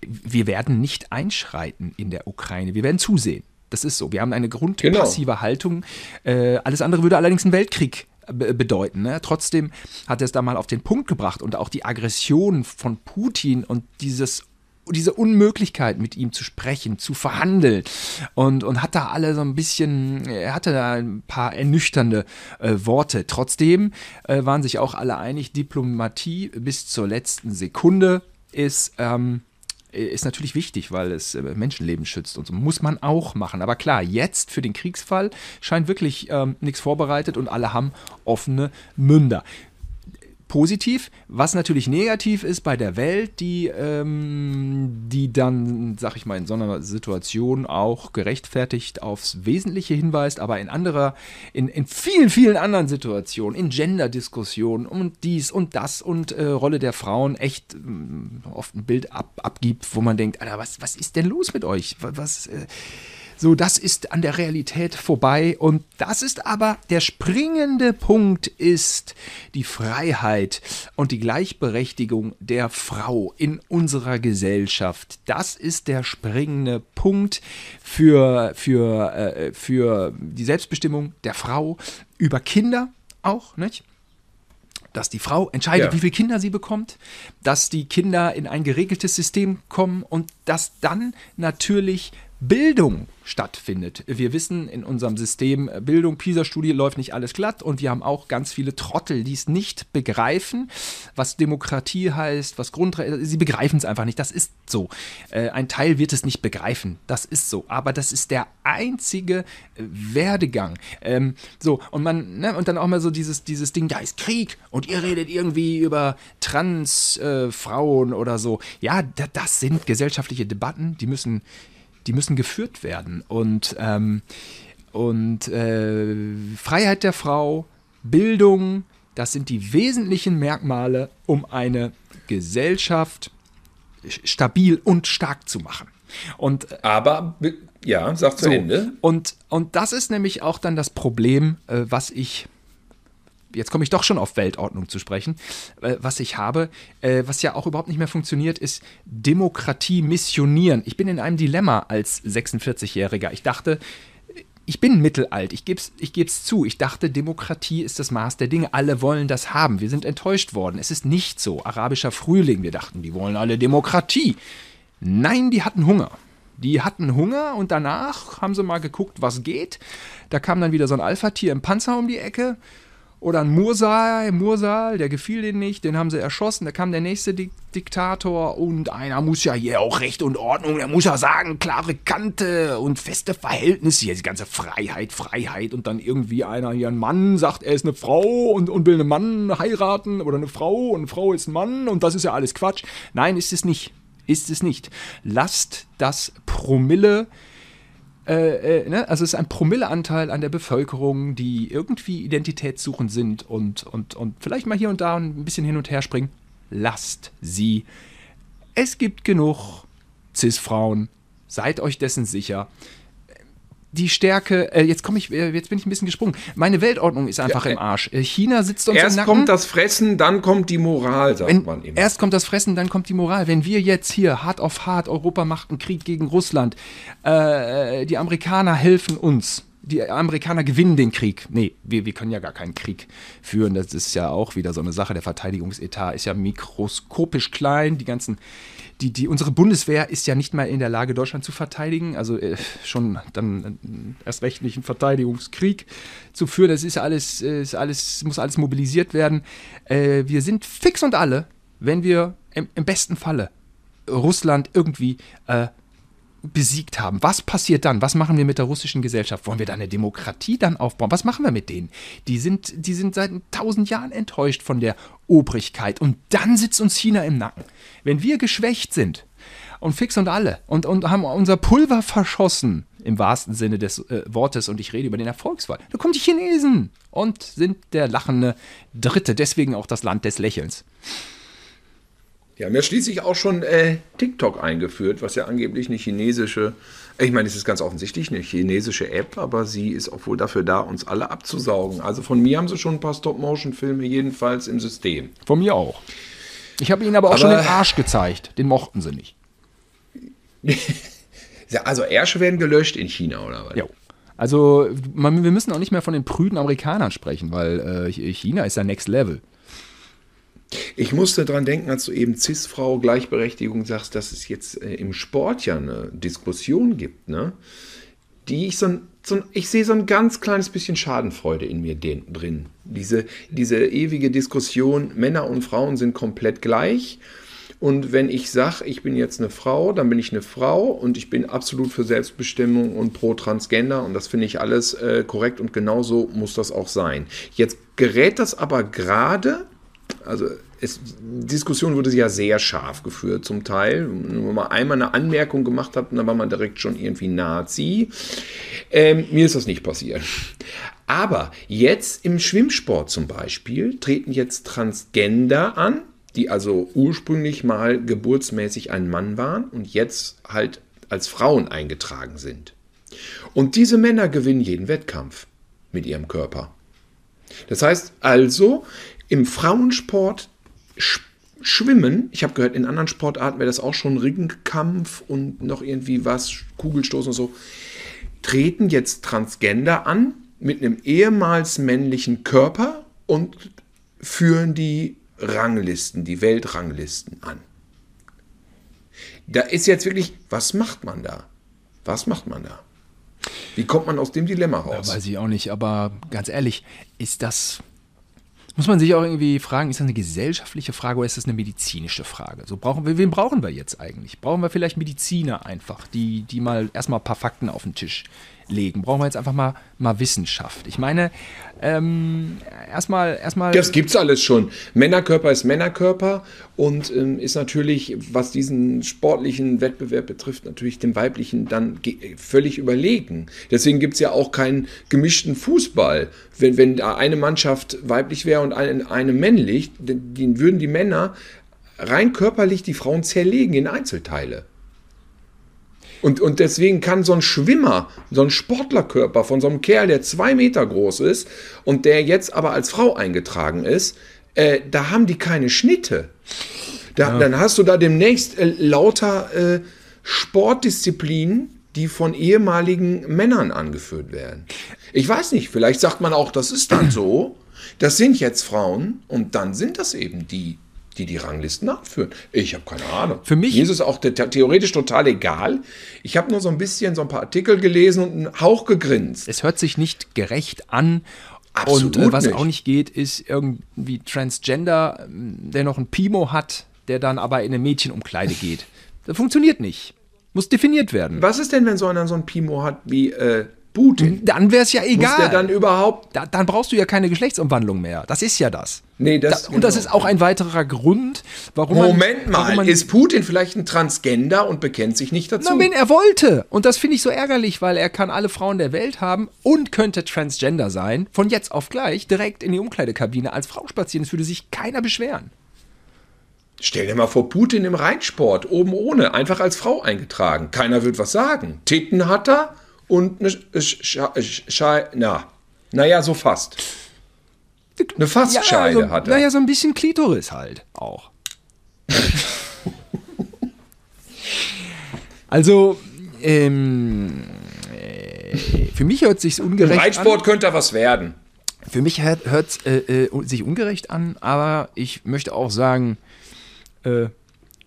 wir werden nicht einschreiten in der Ukraine. Wir werden zusehen. Das ist so. Wir haben eine grundpassive Haltung. Äh, alles andere würde allerdings einen Weltkrieg be- bedeuten. Ne? Trotzdem hat er es da mal auf den Punkt gebracht und auch die Aggression von Putin und dieses diese Unmöglichkeit, mit ihm zu sprechen, zu verhandeln und, und hat da alle so ein bisschen, er hatte da ein paar ernüchternde äh, Worte. Trotzdem äh, waren sich auch alle einig, Diplomatie bis zur letzten Sekunde ist, ähm, ist natürlich wichtig, weil es äh, Menschenleben schützt und so muss man auch machen. Aber klar, jetzt für den Kriegsfall scheint wirklich ähm, nichts vorbereitet und alle haben offene Münder positiv, was natürlich negativ ist bei der Welt, die, ähm, die dann, sag ich mal, in so einer Situation auch gerechtfertigt aufs Wesentliche hinweist, aber in anderer, in, in vielen, vielen anderen Situationen, in Gender-Diskussionen und dies und das und äh, Rolle der Frauen echt ähm, oft ein Bild ab, abgibt, wo man denkt, Alter, was, was ist denn los mit euch? Was, äh, so, das ist an der Realität vorbei und das ist aber der springende Punkt ist die Freiheit und die Gleichberechtigung der Frau in unserer Gesellschaft. Das ist der springende Punkt für, für, äh, für die Selbstbestimmung der Frau über Kinder auch, nicht? dass die Frau entscheidet, Ja. wie viele Kinder sie bekommt, dass die Kinder in ein geregeltes System kommen und dass dann natürlich Bildung stattfindet. Wir wissen in unserem System äh, Bildung, PISA-Studie läuft nicht alles glatt und wir haben auch ganz viele Trottel, die es nicht begreifen, was Demokratie heißt, was Grundrechte, sie begreifen es einfach nicht, das ist so. Äh, Ein Teil wird es nicht begreifen, das ist so, aber das ist der einzige äh, Werdegang. Ähm, so, und man, ne, und dann auch mal so dieses, dieses Ding, da ist Krieg und ihr redet irgendwie über Transfrauen äh, oder so. Ja, da, das sind gesellschaftliche Debatten, die müssen die müssen geführt werden. Und, ähm, und äh, Freiheit der Frau, Bildung, das sind die wesentlichen Merkmale, um eine Gesellschaft stabil und stark zu machen. Und äh, Aber, be- ja, sag zu so, Ende. Und, und das ist nämlich auch dann das Problem, äh, was ich jetzt komme ich doch schon auf Weltordnung zu sprechen, äh, was ich habe, äh, was ja auch überhaupt nicht mehr funktioniert, ist Demokratie missionieren. Ich bin in einem Dilemma als 46-Jähriger. Ich dachte, ich bin mittelalt, ich gebe es ich geb's zu. Ich dachte, Demokratie ist das Maß der Dinge. Alle wollen das haben. Wir sind enttäuscht worden. Es ist nicht so. Arabischer Frühling, wir dachten, die wollen alle Demokratie. Nein, die hatten Hunger. Die hatten Hunger und danach haben sie mal geguckt, was geht. Da kam dann wieder so ein Alpha-Tier im Panzer um die Ecke. Oder ein Mursal, Mursal, der gefiel denen nicht, den haben sie erschossen. Da kam der nächste Dik Diktator und einer muss ja hier auch Recht und Ordnung, der muss ja sagen, klare Kante und feste Verhältnisse. Hier die ganze Freiheit, Freiheit und dann irgendwie einer hier, ein Mann, sagt, er ist eine Frau und, und will einen Mann heiraten oder eine Frau und eine Frau ist ein Mann und das ist ja alles Quatsch. Nein, ist es nicht. Ist es nicht. Lasst das Promille äh, äh, ne? Also es ist ein Promilleanteil an der Bevölkerung, die irgendwie identitätssuchend sind und, und, und vielleicht mal hier und da ein bisschen hin und her springen. Lasst sie. Es gibt genug Cis-Frauen. Seid euch dessen sicher die Stärke, äh, jetzt komme ich, äh, jetzt bin ich ein bisschen gesprungen. Meine Weltordnung ist einfach ja, im Arsch. Äh, China sitzt uns Erst im Nacken. kommt das Fressen, dann kommt die Moral, sagt Wenn, man immer. Erst kommt das Fressen, dann kommt die Moral. Wenn wir jetzt hier hart auf hart, Europa macht einen Krieg gegen Russland, äh, die Amerikaner helfen uns. Die Amerikaner gewinnen den Krieg. Nee, wir, wir können ja gar keinen Krieg führen. Das ist ja auch wieder so eine Sache. Der Verteidigungsetat ist ja mikroskopisch klein. Die ganzen die, die, unsere Bundeswehr ist ja nicht mal in der Lage, Deutschland zu verteidigen, also äh, schon dann äh, erst recht nicht einen Verteidigungskrieg zu führen. Das ist alles, äh, ist alles muss alles mobilisiert werden. Äh, wir sind fix und alle, wenn wir im, im besten Falle Russland irgendwie äh, besiegt haben. Was passiert dann? Was machen wir mit der russischen Gesellschaft? Wollen wir da eine Demokratie dann aufbauen? Was machen wir mit denen? Die sind, die sind seit tausend Jahren enttäuscht von der Obrigkeit. Und dann sitzt uns China im Nacken. Wenn wir geschwächt sind und fix und alle und, und haben unser Pulver verschossen, im wahrsten Sinne des äh, Wortes, und ich rede über den Erfolgsfall, da kommen die Chinesen und sind der lachende Dritte. Deswegen auch das Land des Lächelns. Die haben ja schließlich auch schon äh, TikTok eingeführt, was ja angeblich eine chinesische, ich meine, es ist ganz offensichtlich eine chinesische App, aber sie ist auch wohl dafür da, uns alle abzusaugen. Also von mir haben sie schon ein paar Stop-Motion-Filme jedenfalls im System. Von mir auch. Ich habe ihnen aber auch aber, schon den Arsch gezeigt. Den mochten sie nicht. also Ärsche werden gelöscht in China, oder was? Ja. Also man, wir müssen auch nicht mehr von den prüden Amerikanern sprechen, weil äh, China ist ja Next Level. Ich musste daran denken, als du eben Cis-Frau Gleichberechtigung sagst, dass es jetzt äh, im Sport ja eine Diskussion gibt, ne? die ich so ein, so ein, ich sehe so ein ganz kleines bisschen Schadenfreude in mir den, drin. Diese, diese ewige Diskussion, Männer und Frauen sind komplett gleich. Und wenn ich sage, ich bin jetzt eine Frau, dann bin ich eine Frau und ich bin absolut für Selbstbestimmung und pro Transgender und das finde ich alles äh, korrekt und genauso muss das auch sein. Jetzt gerät das aber gerade also es, die Diskussion wurde ja sehr scharf geführt zum Teil. Wenn man einmal eine Anmerkung gemacht hat, dann war man direkt schon irgendwie Nazi. Ähm, mir ist das nicht passiert. Aber jetzt im Schwimmsport zum Beispiel treten jetzt Transgender an, die also ursprünglich mal geburtsmäßig ein Mann waren und jetzt halt als Frauen eingetragen sind. Und diese Männer gewinnen jeden Wettkampf mit ihrem Körper. Das heißt also, im Frauensport Schwimmen, ich habe gehört, in anderen Sportarten wäre das auch schon Ringkampf und noch irgendwie was, Kugelstoßen und so, treten jetzt Transgender an mit einem ehemals männlichen Körper und führen die Ranglisten, die Weltranglisten an. Da ist jetzt wirklich, was macht man da? Was macht man da? Wie kommt man aus dem Dilemma raus? Ja, weiß ich auch nicht, aber ganz ehrlich, ist das muss man sich auch irgendwie fragen, ist das eine gesellschaftliche Frage oder ist das eine medizinische Frage? So brauchen wir, wen brauchen wir jetzt eigentlich? Brauchen wir vielleicht Mediziner einfach, die, die mal erstmal ein paar Fakten auf den Tisch legen? Brauchen wir jetzt einfach mal, mal Wissenschaft? Ich meine, ähm, erstmal, erstmal. Das gibt's alles schon. Männerkörper ist Männerkörper und ähm, ist natürlich, was diesen sportlichen Wettbewerb betrifft, natürlich dem weiblichen dann völlig überlegen. Deswegen gibt es ja auch keinen gemischten Fußball. Wenn, wenn eine Mannschaft weiblich wäre und eine, eine männlich, dann würden die Männer rein körperlich die Frauen zerlegen in Einzelteile. Und, und deswegen kann so ein Schwimmer, so ein Sportlerkörper von so einem Kerl, der zwei Meter groß ist und der jetzt aber als Frau eingetragen ist, äh, da haben die keine Schnitte. Da, ja. Dann hast du da demnächst äh, lauter äh, Sportdisziplinen, die von ehemaligen Männern angeführt werden. Ich weiß nicht, vielleicht sagt man auch, das ist dann so. Das sind jetzt Frauen und dann sind das eben die die die Ranglisten anführen. Ich habe keine Ahnung. Für mich es auch theoretisch total egal. Ich habe nur so ein bisschen so ein paar Artikel gelesen und einen Hauch gegrinst. Es hört sich nicht gerecht an. Absolut und äh, was nicht. auch nicht geht, ist irgendwie Transgender, der noch ein Pimo hat, der dann aber in eine Mädchenumkleide geht. Das funktioniert nicht. Muss definiert werden. Was ist denn, wenn so einer so ein Pimo hat wie äh, Putin. Dann wäre es ja Muss egal. der dann überhaupt. da, dann brauchst du ja keine Geschlechtsumwandlung mehr. Das ist ja das. Nee, das- da, und das ist auch ein weiterer Grund, warum man. Moment mal, warum man, ist Putin vielleicht ein Transgender und bekennt sich nicht dazu? Na, wenn er wollte. Und das finde ich so ärgerlich, weil er kann alle Frauen der Welt haben und könnte Transgender sein. Von jetzt auf gleich direkt in die Umkleidekabine als Frau spazieren. Es würde sich keiner beschweren. Stell dir mal vor, Putin im Reitsport, oben ohne, einfach als Frau eingetragen. Keiner wird was sagen. Titten hat er und eine Sch Sch Sch na, naja, so fast. Eine Fastscheide so, hat er. Naja, so ein bisschen Klitoris halt auch. also, ähm, äh, für mich hört sich's Im ungerecht Reitsport könnte er was werden. an. Für mich hört es äh, äh, sich ungerecht an, aber ich möchte auch sagen, äh,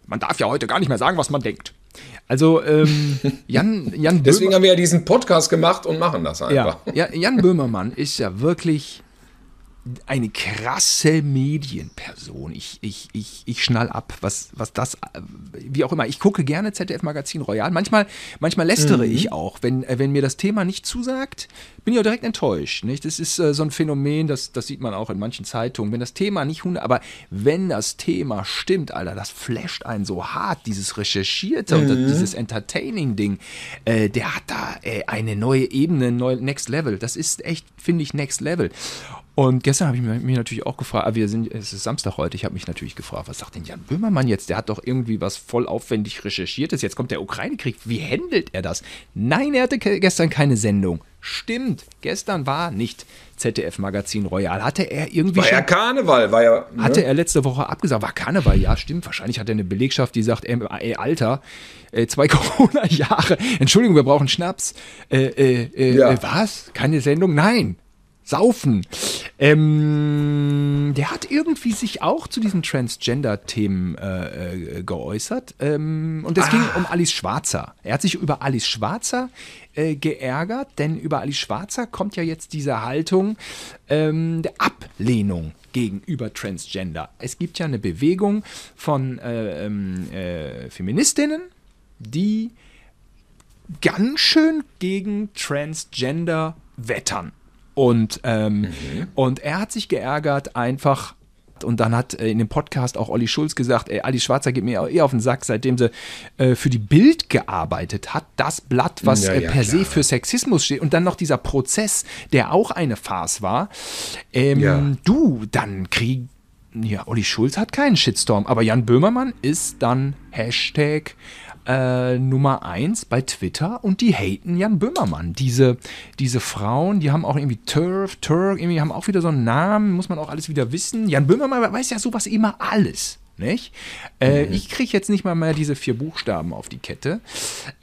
man darf ja heute gar nicht mehr sagen, was man denkt. Also, ähm, Jan, Jan Deswegen Böhmer- haben wir ja diesen Podcast gemacht und machen das einfach. ja, ja, Jan Böhmermann ist ja wirklich eine krasse Medienperson. Ich, ich, ich, ich schnall ab, was, was das, äh, wie auch immer. Ich gucke gerne ZDF Magazin Royal. Manchmal, manchmal lästere ich auch, wenn, äh, wenn mir das Thema nicht zusagt, bin ich auch direkt enttäuscht. Nicht? Das ist äh, so ein Phänomen, das, das sieht man auch in manchen Zeitungen. Wenn das Thema nicht hundert, aber wenn das Thema stimmt, Alter, das flasht einen so hart, dieses Recherchierte und das, dieses Entertaining-Ding, äh, der hat da äh, eine neue Ebene, neu, Next Level. Das ist echt, finde ich, Next Level. Und gestern habe ich mich natürlich auch gefragt, ah, wir sind, es ist Samstag heute, ich habe mich natürlich gefragt, was sagt denn Jan Böhmermann jetzt? Der hat doch irgendwie was voll aufwendig recherchiertes. Jetzt kommt der Ukraine-Krieg. Wie handelt er das? Nein, er hatte gestern keine Sendung. Stimmt, gestern war nicht ZDF-Magazin Royal. Hatte er irgendwie War ja Karneval, war ja. ne? hatte er letzte Woche abgesagt, war Karneval, ja, stimmt. Wahrscheinlich hat er eine Belegschaft, die sagt, ey, ey Alter, äh, zwei Corona-Jahre, Entschuldigung, wir brauchen Schnaps. Äh, äh, äh, Ja. äh, was? Keine Sendung? Nein. Saufen. Ähm, der hat irgendwie sich auch zu diesen Transgender-Themen äh, äh, geäußert. Ähm, und es ging um Alice Schwarzer. Er hat sich über Alice Schwarzer äh, geärgert, denn über Alice Schwarzer kommt ja jetzt diese Haltung ähm, der Ablehnung gegenüber Transgender. Es gibt ja eine Bewegung von äh, ähm, äh, Feministinnen, die ganz schön gegen Transgender wettern. Und, ähm, und er hat sich geärgert, einfach. Und dann hat äh, in dem Podcast auch Olli Schulz gesagt, ey, Ali Schwarzer geht mir eher auf den Sack, seitdem sie äh, für die Bild gearbeitet hat. Das Blatt, was Ja, äh, ja, per se für Sexismus steht. Und dann noch dieser Prozess, der auch eine Farce war. Ähm, Ja. Du, dann krieg. Ja, Olli Schulz hat keinen Shitstorm, aber Jan Böhmermann ist dann Hashtag äh, Nummer eins bei Twitter und die haten Jan Böhmermann. Diese, diese Frauen, die haben auch irgendwie Turf, Turk, irgendwie haben auch wieder so einen Namen, muss man auch alles wieder wissen. Jan Böhmermann weiß ja sowas immer alles. Nicht? Äh, Ich kriege jetzt nicht mal mehr diese vier Buchstaben auf die Kette.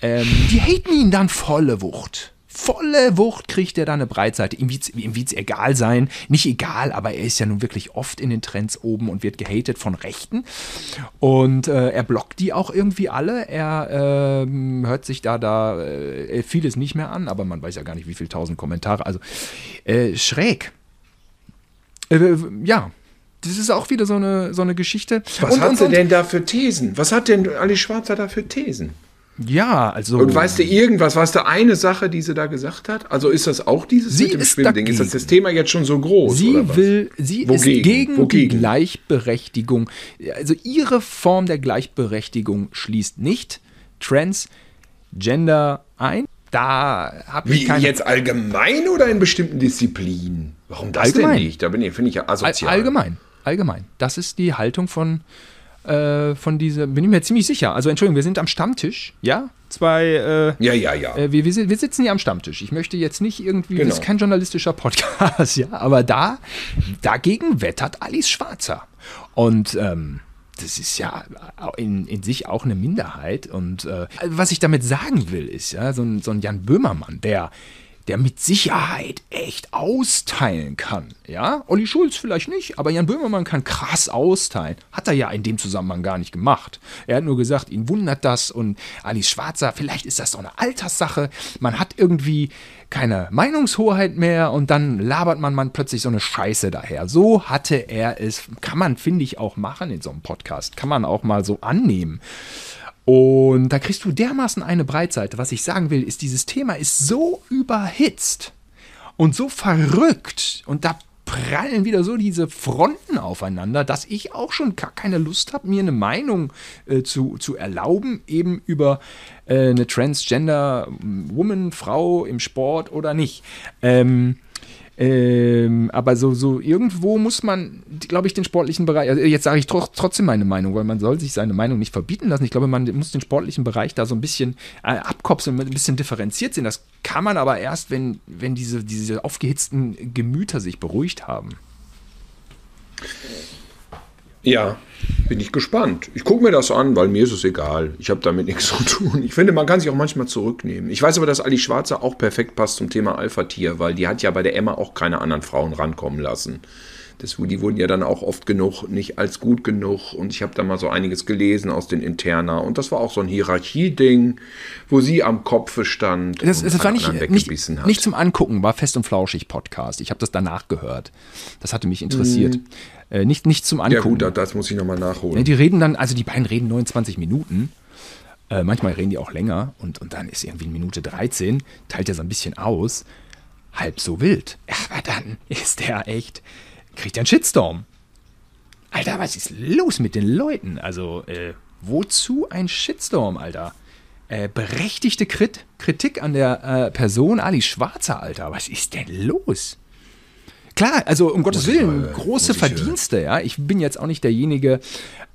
Ähm, die haten ihn dann volle Wucht. Volle Wucht kriegt er da eine Breitseite. Ihm wird's, ihm wird's egal sein. Nicht egal, aber er ist ja nun wirklich oft in den Trends oben und wird gehatet von Rechten. Und äh, er blockt die auch irgendwie alle. Er ähm, hört sich da, da äh, vieles nicht mehr an, aber man weiß ja gar nicht, wie viele tausend Kommentare. Also äh, schräg. Äh, ja. Das ist auch wieder so eine, so eine Geschichte. Was Und- hat und- sie und- denn da für Thesen? Was hat denn Ali Schwarzer da für Thesen? Ja, also. Und weißt du irgendwas, weißt du eine Sache, die sie da gesagt hat? Also ist das auch dieses Sie mit dem ist Schwimmding? Ist das dagegen. das Thema jetzt schon so groß? Sie will, sie Wogegen? ist gegen die Wogegen? Gleichberechtigung. Also ihre Form der Gleichberechtigung schließt nicht Transgender ein. Da habe ich Wie jetzt allgemein oder in bestimmten Disziplinen? Warum das Allgemein. denn nicht? Da bin ich, finde ich ja All, asozial. allgemein, allgemein. Das ist die Haltung von äh, von dieser. Bin ich mir ziemlich sicher. Also Entschuldigung, wir sind am Stammtisch, ja? Zwei. Äh, Ja, ja, ja. Äh, wir, wir, wir sitzen hier am Stammtisch. Ich möchte jetzt nicht irgendwie, das ist Genau. kein journalistischer Podcast, ja, aber da, dagegen wettert Alice Schwarzer. Und ähm, das ist ja in, in sich auch eine Minderheit. Und äh, was ich damit sagen will, ist ja, so ein, so ein Jan Böhmermann, der, der mit Sicherheit echt austeilen kann. Ja, Olli Schulz vielleicht nicht, aber Jan Böhmermann kann krass austeilen. Hat er ja in dem Zusammenhang gar nicht gemacht. Er hat nur gesagt, ihn wundert das und Alice Schwarzer, vielleicht ist das so eine Alterssache. Man hat irgendwie keine Meinungshoheit mehr und dann labert man, man plötzlich so eine Scheiße daher. So hatte er es, kann man, finde ich, auch machen in so einem Podcast. Kann man auch mal so annehmen. Und da kriegst du dermaßen eine Breitseite. Was ich sagen will, ist, dieses Thema ist so überhitzt und so verrückt und da prallen wieder so diese Fronten aufeinander, dass ich auch schon gar keine Lust habe, mir eine Meinung äh, zu, zu erlauben, eben über äh, eine Transgender Woman, Frau im Sport oder nicht. Ähm, ähm, aber so, so irgendwo muss man, glaube ich, den sportlichen Bereich, also jetzt sage ich tro trotzdem meine Meinung, weil man soll sich seine Meinung nicht verbieten lassen. Ich glaube, man muss den sportlichen Bereich da so ein bisschen äh, abkopseln, ein bisschen differenziert sehen. Das kann man aber erst, wenn, wenn diese, diese aufgehitzten Gemüter sich beruhigt haben. Ja, bin ich gespannt. Ich gucke mir das an, weil mir ist es egal. Ich habe damit nichts zu tun. Ich finde, man kann sich auch manchmal zurücknehmen. Ich weiß aber, dass Ali Schwarzer auch perfekt passt zum Thema Alpha-Tier, weil die hat ja bei der Emma auch keine anderen Frauen rankommen lassen. Das, die wurden ja dann auch oft genug nicht als gut genug. Und ich habe da mal so einiges gelesen aus den Interna. Und das war auch so ein Hierarchieding, wo sie am Kopfe stand. Das, das war nicht, nicht, nicht, zum Angucken, war Fest und Flauschig Podcast. Ich habe das danach gehört. Das hatte mich interessiert. Mhm. Äh, nicht, nicht zum Angucken. Ja gut, das muss ich nochmal nachholen. Die reden dann, also die beiden reden 29 Minuten. Äh, manchmal reden die auch länger und, und dann ist irgendwie in Minute 13, teilt er so ein bisschen aus. Halb so wild. Ja, aber dann ist der echt kriegt er einen Shitstorm. Alter, was ist los mit den Leuten? Also, äh, wozu ein Shitstorm, Alter? Äh, berechtigte Krit Kritik an der äh, Person Ali Schwarzer, Alter. Was ist denn los? Klar, also um Gottes Willen, mal, große Verdienste, ja. Ich bin jetzt auch nicht derjenige,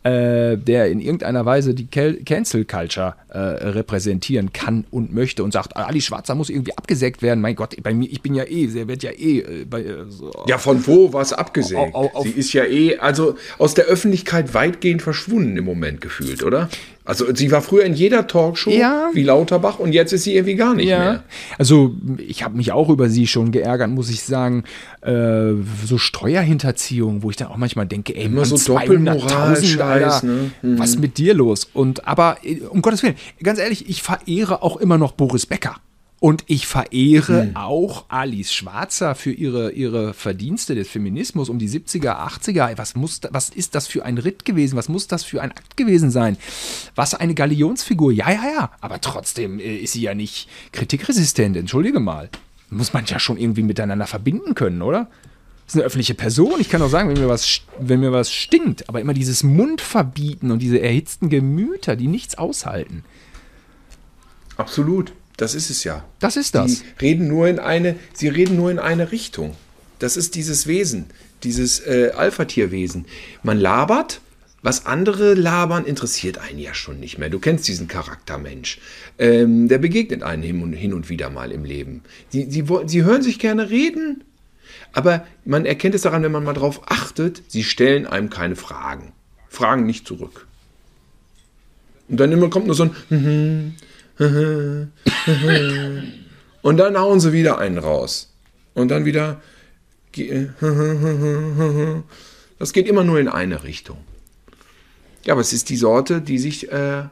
äh, der in irgendeiner Weise die Cancel Culture äh, repräsentieren kann und möchte und sagt, Ali Schwarzer muss irgendwie abgesägt werden. Mein Gott, bei mir, ich bin ja eh, sie wird ja eh äh, bei, äh, so. Ja, von wo was abgesägt? Au, au, sie ist ja eh, also aus der Öffentlichkeit weitgehend verschwunden im Moment gefühlt, oder? Also sie war früher in jeder Talkshow ja. wie Lauterbach und jetzt ist sie irgendwie gar nicht ja. mehr. Also ich habe mich auch über sie schon geärgert, muss ich sagen. Äh, so Steuerhinterziehung, wo ich dann auch manchmal denke, ey, Immer Mann, so Doppelmoral-Scheiß, ne? mhm. was mit dir los? Und aber äh, um Gottes Willen, ganz ehrlich, ich verehre auch immer noch Boris Becker. Und ich verehre hm. auch Alice Schwarzer für ihre, ihre Verdienste des Feminismus um die 70er, 80er. Was, muss, was ist das für ein Ritt gewesen? Was muss das für ein Akt gewesen sein? Was eine Galionsfigur? Ja, ja, ja. Aber trotzdem äh, ist sie ja nicht kritikresistent. Entschuldige mal. Muss man ja schon irgendwie miteinander verbinden können, oder? Das ist eine öffentliche Person. Ich kann auch sagen, wenn mir was, wenn mir was stinkt. Aber immer dieses Mundverbieten und diese erhitzten Gemüter, die nichts aushalten. Absolut. Das ist es ja. Das ist das. Sie reden nur in eine, sie reden nur in eine Richtung. Das ist dieses Wesen, dieses äh, Alpha-Tierwesen. Man labert, was andere labern, interessiert einen ja schon nicht mehr. Du kennst diesen Charaktermensch. Ähm, der begegnet einen hin und, hin und wieder mal im Leben. Sie, sie, sie hören sich gerne reden, aber man erkennt es daran, wenn man mal drauf achtet, sie stellen einem keine Fragen. Fragen nicht zurück. Und dann immer kommt nur so ein mhm, und dann hauen sie wieder einen raus. Und dann wieder. Das geht immer nur in eine Richtung. Ja, aber es ist die Sorte, die sich äh,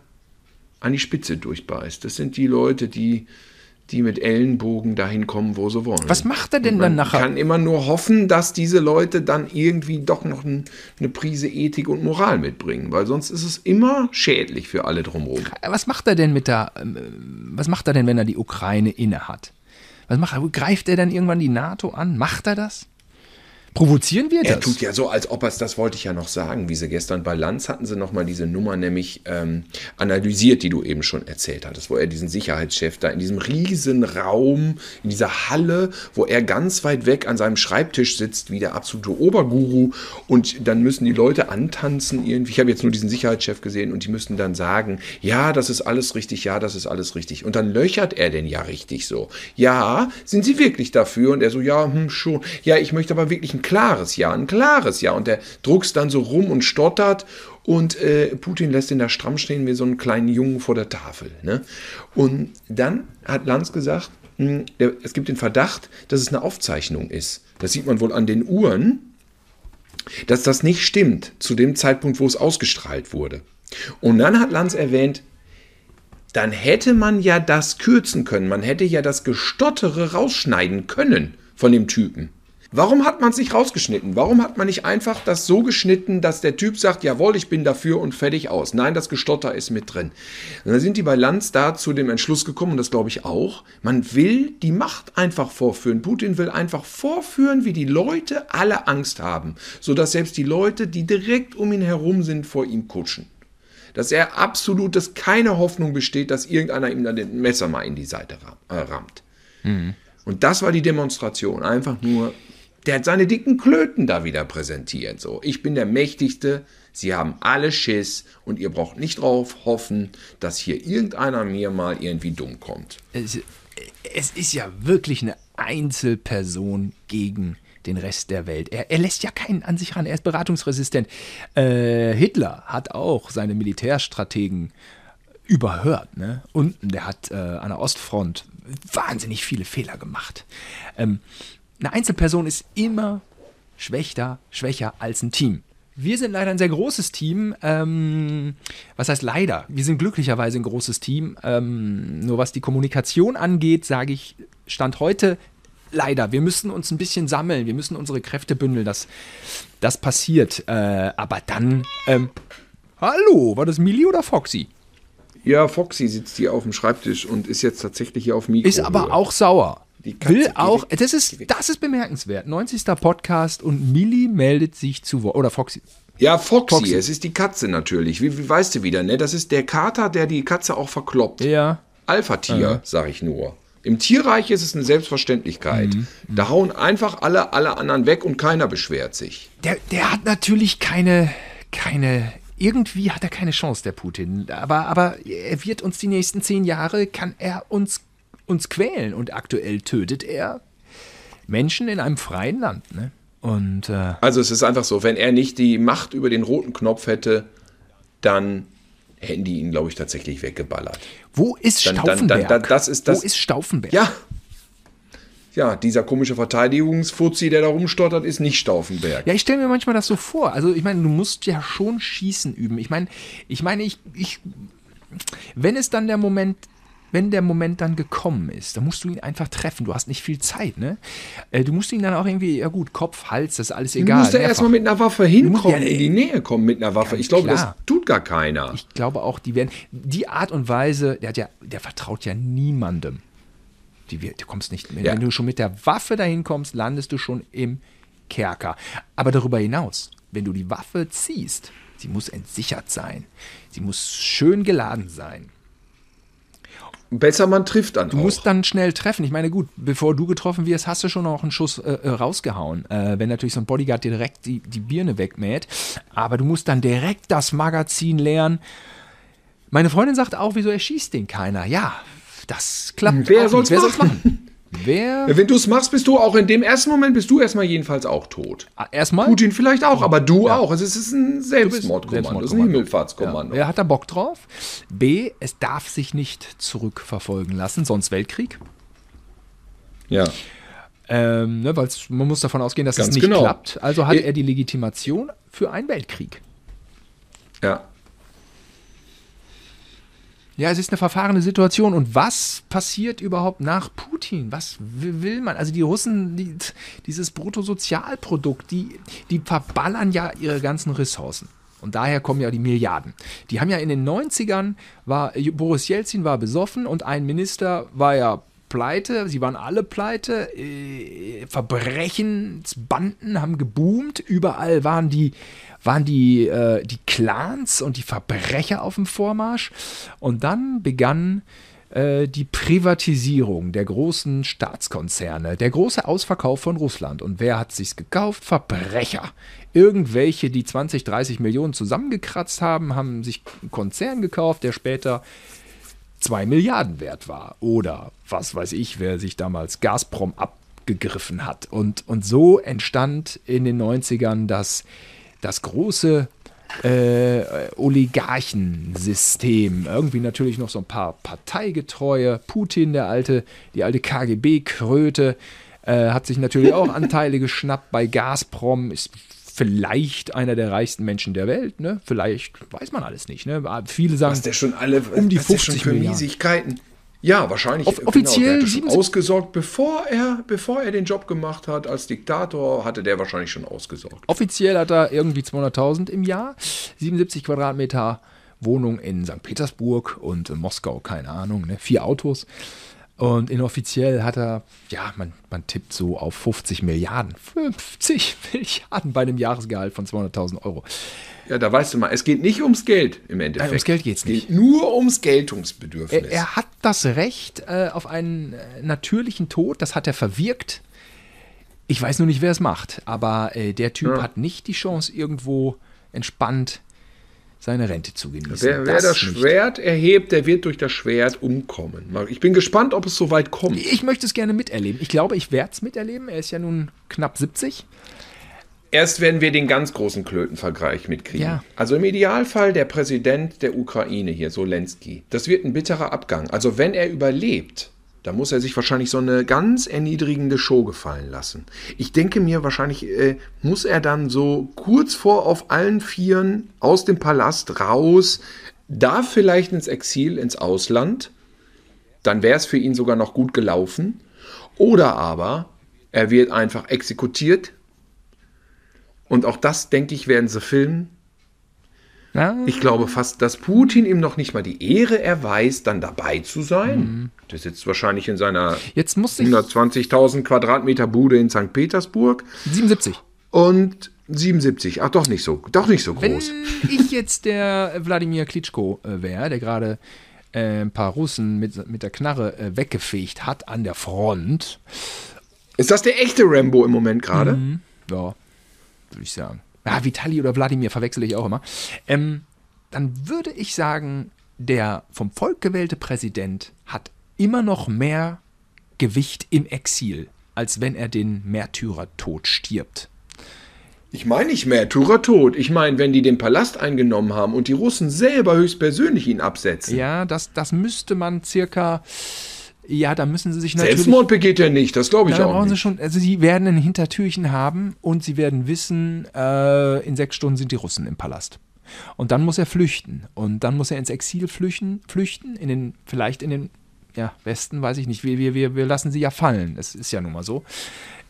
an die Spitze durchbeißt. Das sind die Leute, die die mit Ellenbogen dahin kommen, wo sie wollen. Was macht er denn dann nachher? Man kann immer nur hoffen, dass diese Leute dann irgendwie doch noch ein, eine Prise Ethik und Moral mitbringen, weil sonst ist es immer schädlich für alle drumherum. Was macht er denn mit der, ähm, was macht er denn, wenn er die Ukraine inne hat? Was macht er? Greift er dann irgendwann die NATO an? Macht er das? Provozieren wir das? Er tut ja so, als ob er es, das wollte ich ja noch sagen, wie sie gestern bei Lanz hatten sie nochmal diese Nummer nämlich ähm, analysiert, die du eben schon erzählt hattest, wo er diesen Sicherheitschef da in diesem riesen Raum, in dieser Halle, wo er ganz weit weg an seinem Schreibtisch sitzt, wie der absolute Oberguru und dann müssen die Leute antanzen irgendwie. Ich habe jetzt nur diesen Sicherheitschef gesehen und die müssen dann sagen, ja, das ist alles richtig, ja, das ist alles richtig. Und dann löchert er den ja richtig so. Ja, sind sie wirklich dafür? Und er so, ja, hm, schon. Ja, ich möchte aber wirklich ein klares Ja, ein klares Ja. Und der druckst dann so rum und stottert und äh, Putin lässt ihn da stramm stehen wie so einen kleinen Jungen vor der Tafel. Ne? Und dann hat Lanz gesagt, mh, hm, es gibt den Verdacht, dass es eine Aufzeichnung ist. Das sieht man wohl an den Uhren, dass das nicht stimmt zu dem Zeitpunkt, wo es ausgestrahlt wurde. Und dann hat Lanz erwähnt, dann hätte man ja das kürzen können. Man hätte ja das Gestottere rausschneiden können von dem Typen. Warum hat man es nicht rausgeschnitten? Warum hat man nicht einfach das so geschnitten, dass der Typ sagt, jawohl, ich bin dafür und fertig aus? Nein, das Gestotter ist mit drin. Und dann sind die bei Lanz da zu dem Entschluss gekommen, und das glaube ich auch, man will die Macht einfach vorführen. Putin will einfach vorführen, wie die Leute alle Angst haben, sodass selbst die Leute, die direkt um ihn herum sind, vor ihm kutschen. Dass er absolut, dass keine Hoffnung besteht, dass irgendeiner ihm dann den Messer mal in die Seite äh, rammt. Mhm. Und das war die Demonstration. Einfach nur der hat seine dicken Klöten da wieder präsentiert. So, ich bin der Mächtigste, sie haben alle Schiss und ihr braucht nicht drauf hoffen, dass hier irgendeiner mir mal irgendwie dumm kommt. Es, es ist ja wirklich eine Einzelperson gegen den Rest der Welt. Er, er, lässt ja keinen an sich ran, er ist beratungsresistent. Äh, Hitler hat auch seine Militärstrategen überhört. Ne? Und der hat äh, an der Ostfront wahnsinnig viele Fehler gemacht. Ähm, eine Einzelperson ist immer schwächer, schwächer als ein Team. Wir sind leider ein sehr großes Team. Ähm, was heißt leider? Wir sind glücklicherweise ein großes Team. Ähm, nur was die Kommunikation angeht, sage ich, Stand heute leider. Wir müssen uns ein bisschen sammeln. Wir müssen unsere Kräfte bündeln. Das, das passiert. Äh, aber dann. Ähm, hallo, war das Millie oder Foxy? Ja, Foxy sitzt hier auf dem Schreibtisch und ist jetzt tatsächlich hier auf Mikro. Ist aber auch sauer. Die Katze, will auch, das ist, das ist bemerkenswert. 90. Podcast und Millie meldet sich zu Wort. Oder Foxy. Ja, Foxy, Foxy, es ist die Katze natürlich. Wie, wie weißt du wieder, ne? Das ist der Kater, der die Katze auch verkloppt. Ja. Alpha-Tier, ja. sag ich nur. Im Tierreich ist es eine Selbstverständlichkeit. Mhm. Da hauen einfach alle, alle anderen weg und keiner beschwert sich. Der, der hat natürlich keine, keine, irgendwie hat er keine Chance, der Putin. Aber, aber er wird uns die nächsten zehn Jahre, kann er uns uns quälen. Und aktuell tötet er Menschen in einem freien Land. Ne? Und, äh also es ist einfach so, wenn er nicht die Macht über den roten Knopf hätte, dann hätten die ihn, glaube ich, tatsächlich weggeballert. Wo ist dann, Stauffenberg? Dann, dann, das ist Wo ist Stauffenberg? Ja, ja, dieser komische Verteidigungsfuzzi, der da rumstottert, ist nicht Stauffenberg. Ja, ich stelle mir manchmal das so vor. Also, ich meine, du musst ja schon Schießen üben. Ich meine, ich meine, ich, ich, wenn es dann der Moment wenn der Moment dann gekommen ist, dann musst du ihn einfach treffen. Du hast nicht viel Zeit, ne? Äh, du musst ihn dann auch irgendwie, ja gut, Kopf, Hals, das ist alles egal. Du musst ja erstmal mit einer Waffe hinkommen, ja, in die Nähe kommen mit einer Waffe. Ich glaube, klar. das tut gar keiner. Ich glaube auch, die werden, die Art und Weise, der hat ja, der vertraut ja niemandem. Die, du kommst nicht, wenn, ja. wenn du schon mit der Waffe dahin kommst, landest du schon im Kerker. Aber darüber hinaus, wenn du die Waffe ziehst, sie muss entsichert sein. Sie muss schön geladen sein. Besser man trifft dann. Du auch. musst dann schnell treffen. Ich meine, gut, bevor du getroffen wirst, hast du schon noch einen Schuss äh, äh, rausgehauen. Äh, wenn natürlich so ein Bodyguard dir direkt die, die Birne wegmäht. Aber du musst dann direkt das Magazin leeren. Meine Freundin sagt auch, wieso erschießt den keiner? Ja, das klappt. Wer soll es machen? machen? Wer? Wenn du es machst, bist du auch in dem ersten Moment bist du erstmal jedenfalls auch tot. Ah, erstmal? Putin vielleicht auch, aber du ja. auch. Es ist ein Selbstmordkommando, es ist ein Himmelfahrtskommando. Ja. Wer hat da Bock drauf? B, es darf sich nicht zurückverfolgen lassen, sonst Weltkrieg. Ja. Ähm, ne, weil man muss davon ausgehen, dass Ganz es nicht genau. klappt. Also hat er die Legitimation für einen Weltkrieg. Ja. Ja, es ist eine verfahrene Situation. Und was passiert überhaupt nach Putin? Was will man? Also die Russen, die, dieses Bruttosozialprodukt, die, die verballern ja ihre ganzen Ressourcen. Und daher kommen ja die Milliarden. Die haben ja in den 90ern, war, Boris Jelzin war besoffen und ein Minister war ja pleite, sie waren alle pleite, äh, Verbrechensbanden haben geboomt, überall waren die waren die, äh, die Clans und die Verbrecher auf dem Vormarsch. Und dann begann äh, die Privatisierung der großen Staatskonzerne, der große Ausverkauf von Russland. Und wer hat sich's gekauft? Verbrecher. Irgendwelche, die 20, 30 Millionen zusammengekratzt haben, haben sich einen Konzern gekauft, der später 2 Milliarden wert war. Oder was weiß ich, wer sich damals Gazprom abgegriffen hat. Und, und so entstand in den 90ern das das große äh, Oligarchensystem. Irgendwie natürlich noch so ein paar Parteigetreue. Putin, der alte, die alte KGB-Kröte, äh, hat sich natürlich auch Anteile geschnappt bei Gazprom, ist vielleicht einer der reichsten Menschen der Welt, ne? Vielleicht weiß man alles nicht, ne? viele sagen. Was der schon alle um die 50 Milliarden. Ja, wahrscheinlich. Off offiziell genau, ausgesorgt, bevor er, bevor er den Job gemacht hat als Diktator, hatte der wahrscheinlich schon ausgesorgt. Offiziell hat er irgendwie 200.000 im Jahr, 77 Quadratmeter Wohnung in St. Petersburg und in Moskau, keine Ahnung, ne? vier Autos. Und inoffiziell hat er, ja, man, man tippt so auf 50 Milliarden. 50 Milliarden bei einem Jahresgehalt von 200.000 Euro. Ja, da weißt du mal, es geht nicht ums Geld im Endeffekt. Nein, ums Geld geht es nicht. Geht nur ums Geltungsbedürfnis. Er, er hat das Recht äh, auf einen äh, natürlichen Tod, das hat er verwirkt. Ich weiß nur nicht, wer es macht, aber äh, der Typ ja. hat nicht die Chance, irgendwo entspannt seine Rente zu genießen. Wer, wer das, das Schwert erhebt, der wird durch das Schwert umkommen. Ich bin gespannt, ob es so weit kommt. Ich möchte es gerne miterleben. Ich glaube, ich werde es miterleben. Er ist ja nun knapp 70. Erst werden wir den ganz großen Klötenvergleich mitkriegen. Ja. Also im Idealfall der Präsident der Ukraine hier, Solensky. Das wird ein bitterer Abgang. Also wenn er überlebt, da muss er sich wahrscheinlich so eine ganz erniedrigende Show gefallen lassen. Ich denke mir, wahrscheinlich äh, muss er dann so kurz vor auf allen Vieren aus dem Palast raus, da vielleicht ins Exil, ins Ausland. Dann wäre es für ihn sogar noch gut gelaufen. Oder aber er wird einfach exekutiert. Und auch das, denke ich, werden sie filmen. Ja. Ich glaube fast, dass Putin ihm noch nicht mal die Ehre erweist, dann dabei zu sein. Mhm. Der sitzt wahrscheinlich in seiner 120.000 Quadratmeter Bude in St. Petersburg. 77. Und 77. Ach, doch nicht so, doch nicht so groß. Wenn ich jetzt der Wladimir Klitschko äh, wäre, der gerade äh, ein paar Russen mit, mit der Knarre äh, weggefegt hat an der Front. Ist das der echte Rambo im Moment gerade? Mhm. Ja, würde ich sagen. Ja, Vitali oder Wladimir verwechsel ich auch immer. Ähm, dann würde ich sagen, der vom Volk gewählte Präsident hat immer noch mehr Gewicht im Exil, als wenn er den Märtyrertod stirbt. Ich meine nicht Märtyrertod. Ich meine, wenn die den Palast eingenommen haben und die Russen selber höchstpersönlich ihn absetzen. Ja, das, das müsste man circa. Ja, da müssen sie sich natürlich. Selbstmord begeht er nicht, das glaube ich auch brauchen nicht. Sie schon, also sie werden ein Hintertürchen haben und sie werden wissen, äh, in sechs Stunden sind die Russen im Palast. Und dann muss er flüchten. Und dann muss er ins Exil flüchten, flüchten in den, vielleicht in den ja, Westen, weiß ich nicht. Wir, wir, wir lassen sie ja fallen. Das ist ja nun mal so.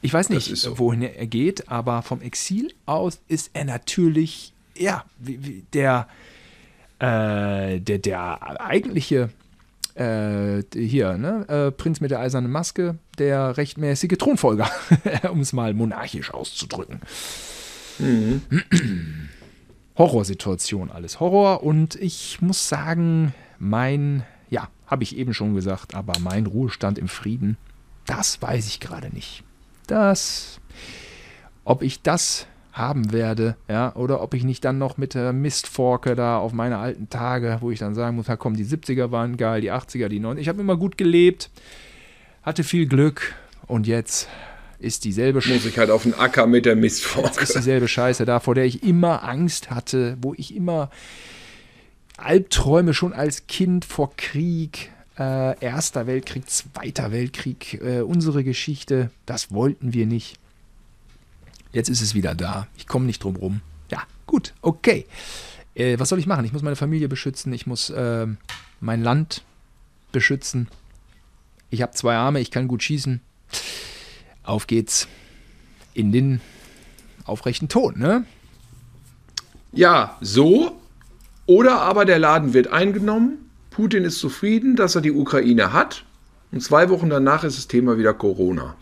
Ich weiß nicht, so. wohin er geht, aber vom Exil aus ist er natürlich, ja, wie, wie der, äh, der, der eigentliche äh, hier, ne, äh, Prinz mit der eisernen Maske, der rechtmäßige Thronfolger, um es mal monarchisch auszudrücken. Mhm. Horrorsituation, alles Horror. Und ich muss sagen, mein ja, habe ich eben schon gesagt, aber mein Ruhestand im Frieden, das weiß ich gerade nicht. Das, ob ich das haben werde, ja, oder ob ich nicht dann noch mit der Mistforke da auf meine alten Tage, wo ich dann sagen muss, ja komm, die 70er waren geil, die 80er, die 90er. Ich habe immer gut gelebt, hatte viel Glück und jetzt ist dieselbe Scheiße. Muss ich halt auf den Acker mit der Mistforke. Ist dieselbe Scheiße da, vor der ich immer Angst hatte, wo ich immer Albträume schon als Kind vor Krieg, äh, Erster Weltkrieg, Zweiter Weltkrieg, äh, unsere Geschichte, das wollten wir nicht. Jetzt ist es wieder da. Ich komme nicht drum rum. Ja, gut, okay. Äh, was soll ich machen? Ich muss meine Familie beschützen, ich muss äh, mein Land beschützen. Ich habe zwei Arme, ich kann gut schießen. Auf geht's in den aufrechten Ton, ne? Ja, so oder aber der Laden wird eingenommen, Putin ist zufrieden, dass er die Ukraine hat und zwei Wochen danach ist das Thema wieder Corona.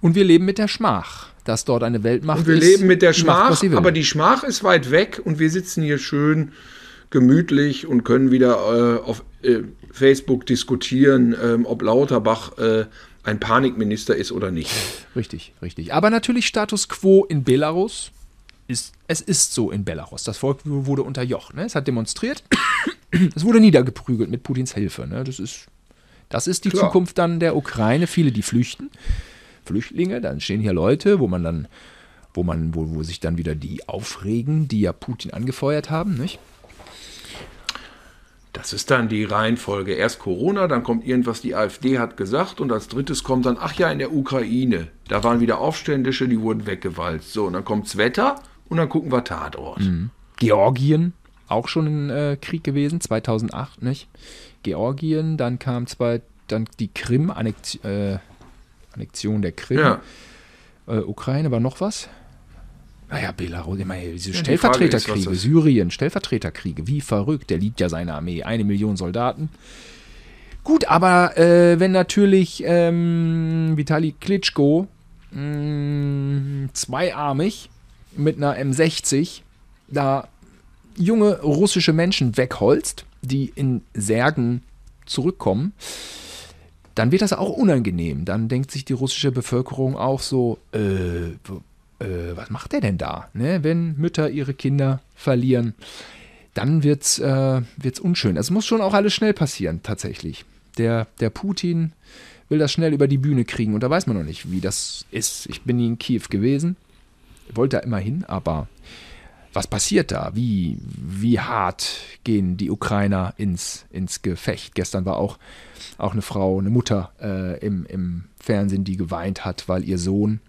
Und wir leben mit der Schmach, dass dort eine Weltmacht ist. Und wir ist, leben mit der Schmach, aber die Schmach ist weit weg und wir sitzen hier schön gemütlich und können wieder äh, auf äh, Facebook diskutieren, äh, ob Lauterbach äh, ein Panikminister ist oder nicht. Richtig, richtig. Aber natürlich Status quo in Belarus ist, es ist so in Belarus. Das Volk wurde unterjocht. Ne? Es hat demonstriert. es wurde niedergeprügelt mit Putins Hilfe. Ne? Das, ist, das ist die Klar. Zukunft dann der Ukraine. Viele, die flüchten. Flüchtlinge, dann stehen hier Leute, wo man dann, wo man, wo, wo sich dann wieder die aufregen, die ja Putin angefeuert haben, nicht? Das ist dann die Reihenfolge. Erst Corona, dann kommt irgendwas, die AfD hat gesagt und als drittes kommt dann, ach ja, in der Ukraine. Da waren wieder Aufständische, die wurden weggewalzt. So, und dann kommt's Wetter und dann gucken wir Tatort. Mhm. Georgien, auch schon ein äh, Krieg gewesen, 2008, nicht? Georgien, dann kam zwei, dann die Krim, Annex, äh, Annexion der Krim, Ja. äh, Ukraine, war noch was? Naja, Belarus, meine, diese Ja, Stellvertreterkriege, ist, Syrien, Stellvertreterkriege, wie verrückt, der liebt ja seine Armee, eine Million Soldaten. Gut, aber äh, wenn natürlich ähm, Vitali Klitschko mh, zweiarmig mit einer M60 da junge russische Menschen wegholzt, die in Särgen zurückkommen, dann wird das auch unangenehm. Dann denkt sich die russische Bevölkerung auch so, äh, äh, was macht der denn da? Ne? Wenn Mütter ihre Kinder verlieren, dann wird's, äh, wird's unschön. Es muss schon auch alles schnell passieren, tatsächlich. Der, der Putin will das schnell über die Bühne kriegen und da weiß man noch nicht, wie das ist. Ich bin nie in Kiew gewesen, wollte da immer hin, aber was passiert da? Wie, wie hart gehen die Ukrainer ins, ins Gefecht? Gestern war auch, auch eine Frau, eine Mutter äh, im, im Fernsehen, die geweint hat, weil ihr Sohn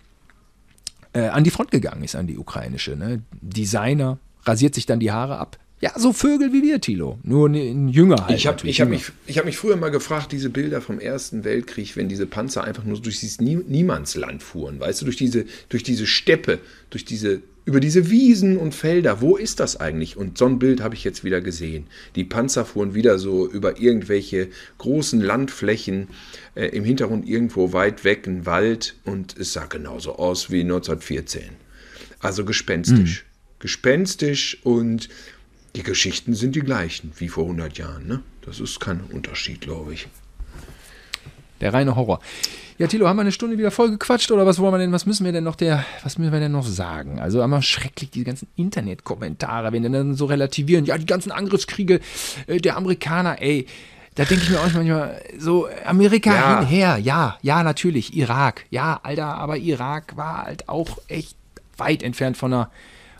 äh, an die Front gegangen ist, an die ukrainische. Ne? Designer, rasiert sich dann die Haare ab. Ja, so Vögel wie wir, Tilo. Nur ein- Jünger halt. Ich habe ich hab mich, ich hab mich früher mal gefragt, diese Bilder vom Ersten Weltkrieg, wenn diese Panzer einfach nur durch dieses Nie Niemandsland fuhren, weißt du, durch diese, durch diese Steppe, durch diese, über diese Wiesen und Felder, wo ist das eigentlich? Und so ein Bild habe ich jetzt wieder gesehen. Die Panzer fuhren wieder so über irgendwelche großen Landflächen, äh, im Hintergrund irgendwo weit weg ein Wald und es sah genauso aus wie 1914. Also gespenstisch. Gespenstisch und die Geschichten sind die gleichen wie vor 100 Jahren. Ne? Das ist kein Unterschied, glaube ich. Der reine Horror. Ja, Tilo, haben wir eine Stunde wieder voll gequatscht oder was wollen wir denn, was müssen wir denn noch der, was müssen wir denn noch sagen? Also einmal schrecklich diese ganzen Internetkommentare, wenn die dann so relativieren, ja, die ganzen Angriffskriege äh, der Amerikaner, ey, da denke ich mir auch manchmal so, Amerika Ja. hinher, ja, ja, natürlich, Irak, ja, Alter, aber Irak war halt auch echt weit entfernt von einer,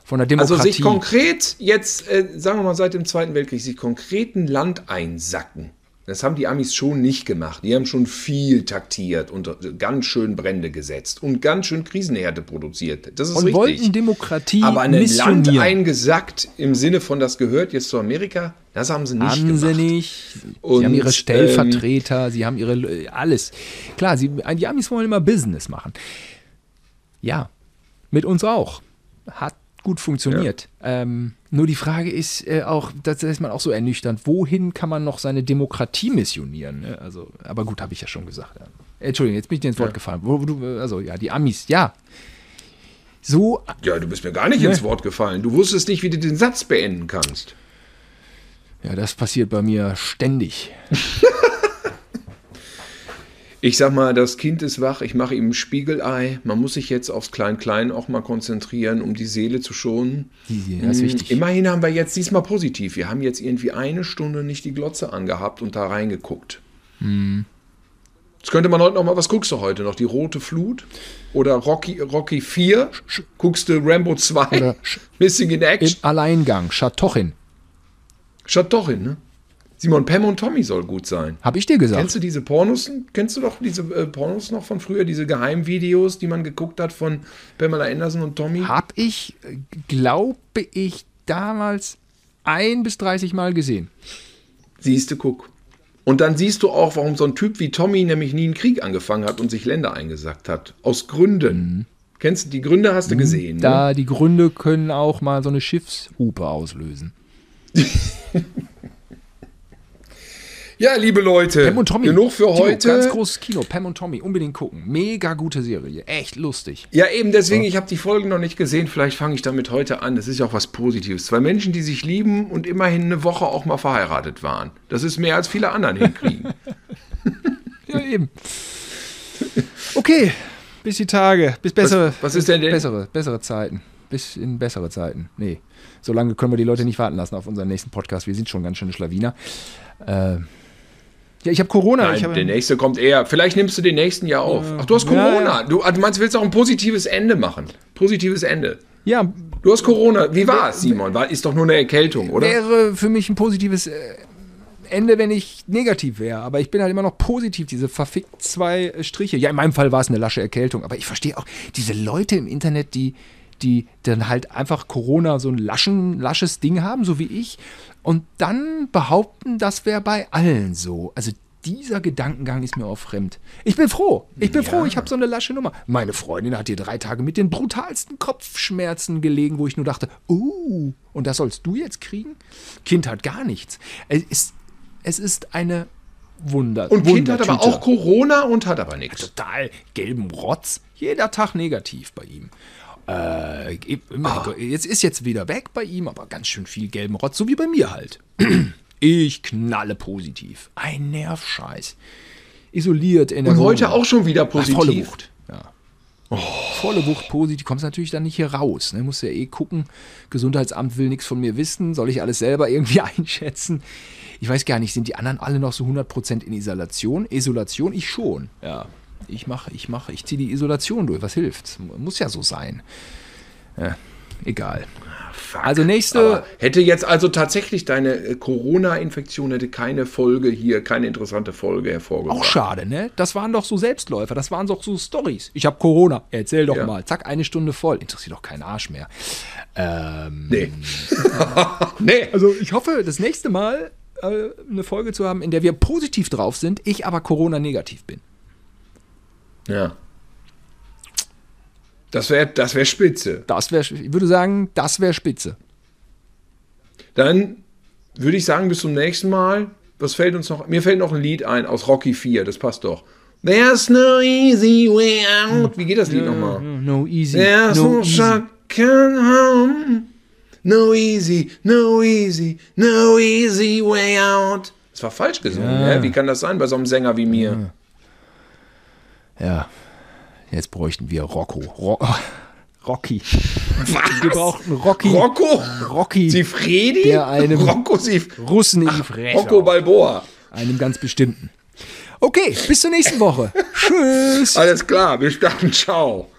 von einer Demokratie. Also sich konkret jetzt, äh, sagen wir mal seit dem Zweiten Weltkrieg, sich konkret ein Land einsacken. Das haben die Amis schon nicht gemacht. Die haben schon viel taktiert und ganz schön Brände gesetzt und ganz schön Krisenhärte produziert. Das ist und richtig. wollten Demokratie Aber ein Land eingesackt im Sinne von, das gehört jetzt zu Amerika, das haben sie nicht haben gemacht. sie nicht. sie Und, haben ihre Stellvertreter, sie haben ihre äh, alles. Klar, sie, die Amis wollen immer Business machen. Ja, mit uns auch. Hat gut funktioniert. Ähm, nur die Frage ist äh, auch, das ist man auch so ernüchternd, wohin kann man noch seine Demokratie missionieren? Ne? Also, aber gut, habe ich ja schon gesagt. Ja. Entschuldigung, jetzt bin ich dir ins Wort gefallen. Wo, wo du, also ja, die Amis, ja. So Ja, du bist mir gar nicht ins Wort gefallen. Du wusstest nicht, wie du den Satz beenden kannst. Ja, das passiert bei mir ständig. Ich sag mal, das Kind ist wach, ich mache ihm ein Spiegelei. Man muss sich jetzt aufs Klein-Klein auch mal konzentrieren, um die Seele zu schonen. Die- Das ist Mm, wichtig. Immerhin haben wir jetzt diesmal positiv. Wir haben jetzt irgendwie eine Stunde nicht die Glotze angehabt und da reingeguckt. Hm. Jetzt könnte man heute noch mal, was guckst du heute noch? Die Rote Flut? Oder Rocky, Rocky 4? Guckst du Rambo 2? Oder Sch- Missing in Im Action? Alleingang, Schatochin. Schaut doch hin, ne? Simon, Pam und Tommy soll gut sein. Hab ich dir gesagt. Kennst du diese Pornos? Kennst du doch diese äh, Pornos noch von früher, diese Geheimvideos, die man geguckt hat von Pamela Anderson und Tommy? Hab ich, äh, glaube ich, damals ein bis 30 Mal gesehen. Siehst du, guck. Und dann siehst du auch, warum so ein Typ wie Tommy nämlich nie einen Krieg angefangen hat und sich Länder eingesackt hat. Aus Gründen. Kennst du die Gründe? Hast du gesehen? Ne? Da die Gründe können auch mal so eine Schiffshupe auslösen. Ja, liebe Leute, Pam und Tommy. genug für Timo, heute. Ganz großes Kino. Pam und Tommy. Unbedingt gucken. Mega gute Serie. Echt lustig. Ja, eben deswegen, ich habe die Folgen noch nicht gesehen. Vielleicht fange ich damit heute an. Das ist ja auch was Positives. Zwei Menschen, die sich lieben und immerhin eine Woche auch mal verheiratet waren. Das ist mehr als viele anderen hinkriegen. Ja, eben. Okay. Bis die Tage. Bis bessere. Was- was ist denn denn? Bessere, bessere Zeiten. Bis in bessere Zeiten. Nee. So lange können wir die Leute nicht warten lassen auf unseren nächsten Podcast. Wir sind schon ganz schöne Schlawiner. Äh, ja, ich habe Corona. Nein, ich hab, der nächste kommt eher. Vielleicht nimmst du den nächsten Jahr auf. Ach, du hast Ja, Corona. Du, also, du meinst, du willst auch ein positives Ende machen. Positives Ende. ja, Du hast Corona. Wie war es, Simon? War, ist doch nur eine Erkältung, oder? wäre für mich ein positives äh, Ende, wenn ich negativ wäre. Aber ich bin halt immer noch positiv, diese verfickt zwei äh, Striche. Ja, in meinem Fall war es eine lasche Erkältung. Aber ich verstehe auch diese Leute im Internet, die, die dann halt einfach Corona so ein laschen, lasches Ding haben, so wie ich. Und dann behaupten, das wäre bei allen so. Also dieser Gedankengang ist mir auch fremd. Ich bin froh. Ich bin ja. froh, ich habe so eine lasche Nummer. Meine Freundin hat hier drei Tage mit den brutalsten Kopfschmerzen gelegen, wo ich nur dachte, uh, und das sollst du jetzt kriegen? Kind hat gar nichts. Es ist, es ist eine Wunder. Und Kind hat aber auch Corona und hat aber nichts. Total gelben Rotz. Jeder Tag negativ bei ihm. Äh, oh. Jetzt ist jetzt wieder weg bei ihm, aber ganz schön viel gelben Rotz, so wie bei mir halt. Ich knalle positiv. Ein Nervscheiß. Isoliert in der Und heute Wohnung. auch schon wieder positiv. volle Wucht. Ja. Oh. Volle Wucht positiv. Kommst natürlich dann nicht hier raus. Ne? Musst ja eh gucken. Gesundheitsamt will nichts von mir wissen. Soll ich alles selber irgendwie einschätzen? Ich weiß gar nicht, sind die anderen alle noch so 100% in Isolation? Isolation? Ich schon. Ja. Ich mache, ich mache, ich ziehe die Isolation durch. Was hilft? Muss ja so sein. Ja, egal. Fuck. Also nächste. Aber hätte jetzt also tatsächlich deine äh, Corona-Infektion hätte keine Folge hier, keine interessante Folge hervorgebracht. Auch schade, ne? Das waren doch so Selbstläufer, das waren doch so Stories. Ich habe Corona, erzähl doch ja. mal. Zack, eine Stunde voll. Interessiert doch keinen Arsch mehr. Ähm, nee. nee. Also ich hoffe, das nächste Mal äh, eine Folge zu haben, in der wir positiv drauf sind, ich aber Corona-negativ bin. Ja. Das wäre das wär spitze. Das wär, ich würde sagen, das wäre spitze. Dann würde ich sagen, bis zum nächsten Mal. Was fällt uns noch? Mir fällt noch ein Lied ein aus Rocky 4, das passt doch. There's no easy way out. Wie geht das Lied nochmal? No easy. There's no, no shotgun home. No easy, no easy, no easy way out. Das war falsch gesungen. Ja. Ja? Wie kann das sein bei so einem Sänger wie mir? Ja. Ja. Jetzt bräuchten wir Rocco. Ro Rocky. Was? Wir brauchten Rocky. Rocco? Rocky. Sifredi? Der einem Rocco Sif Russen in die Fresse. Rocco Balboa. Einem ganz bestimmten. Okay, bis zur nächsten Woche. Tschüss. Alles klar, bis dann. Ciao.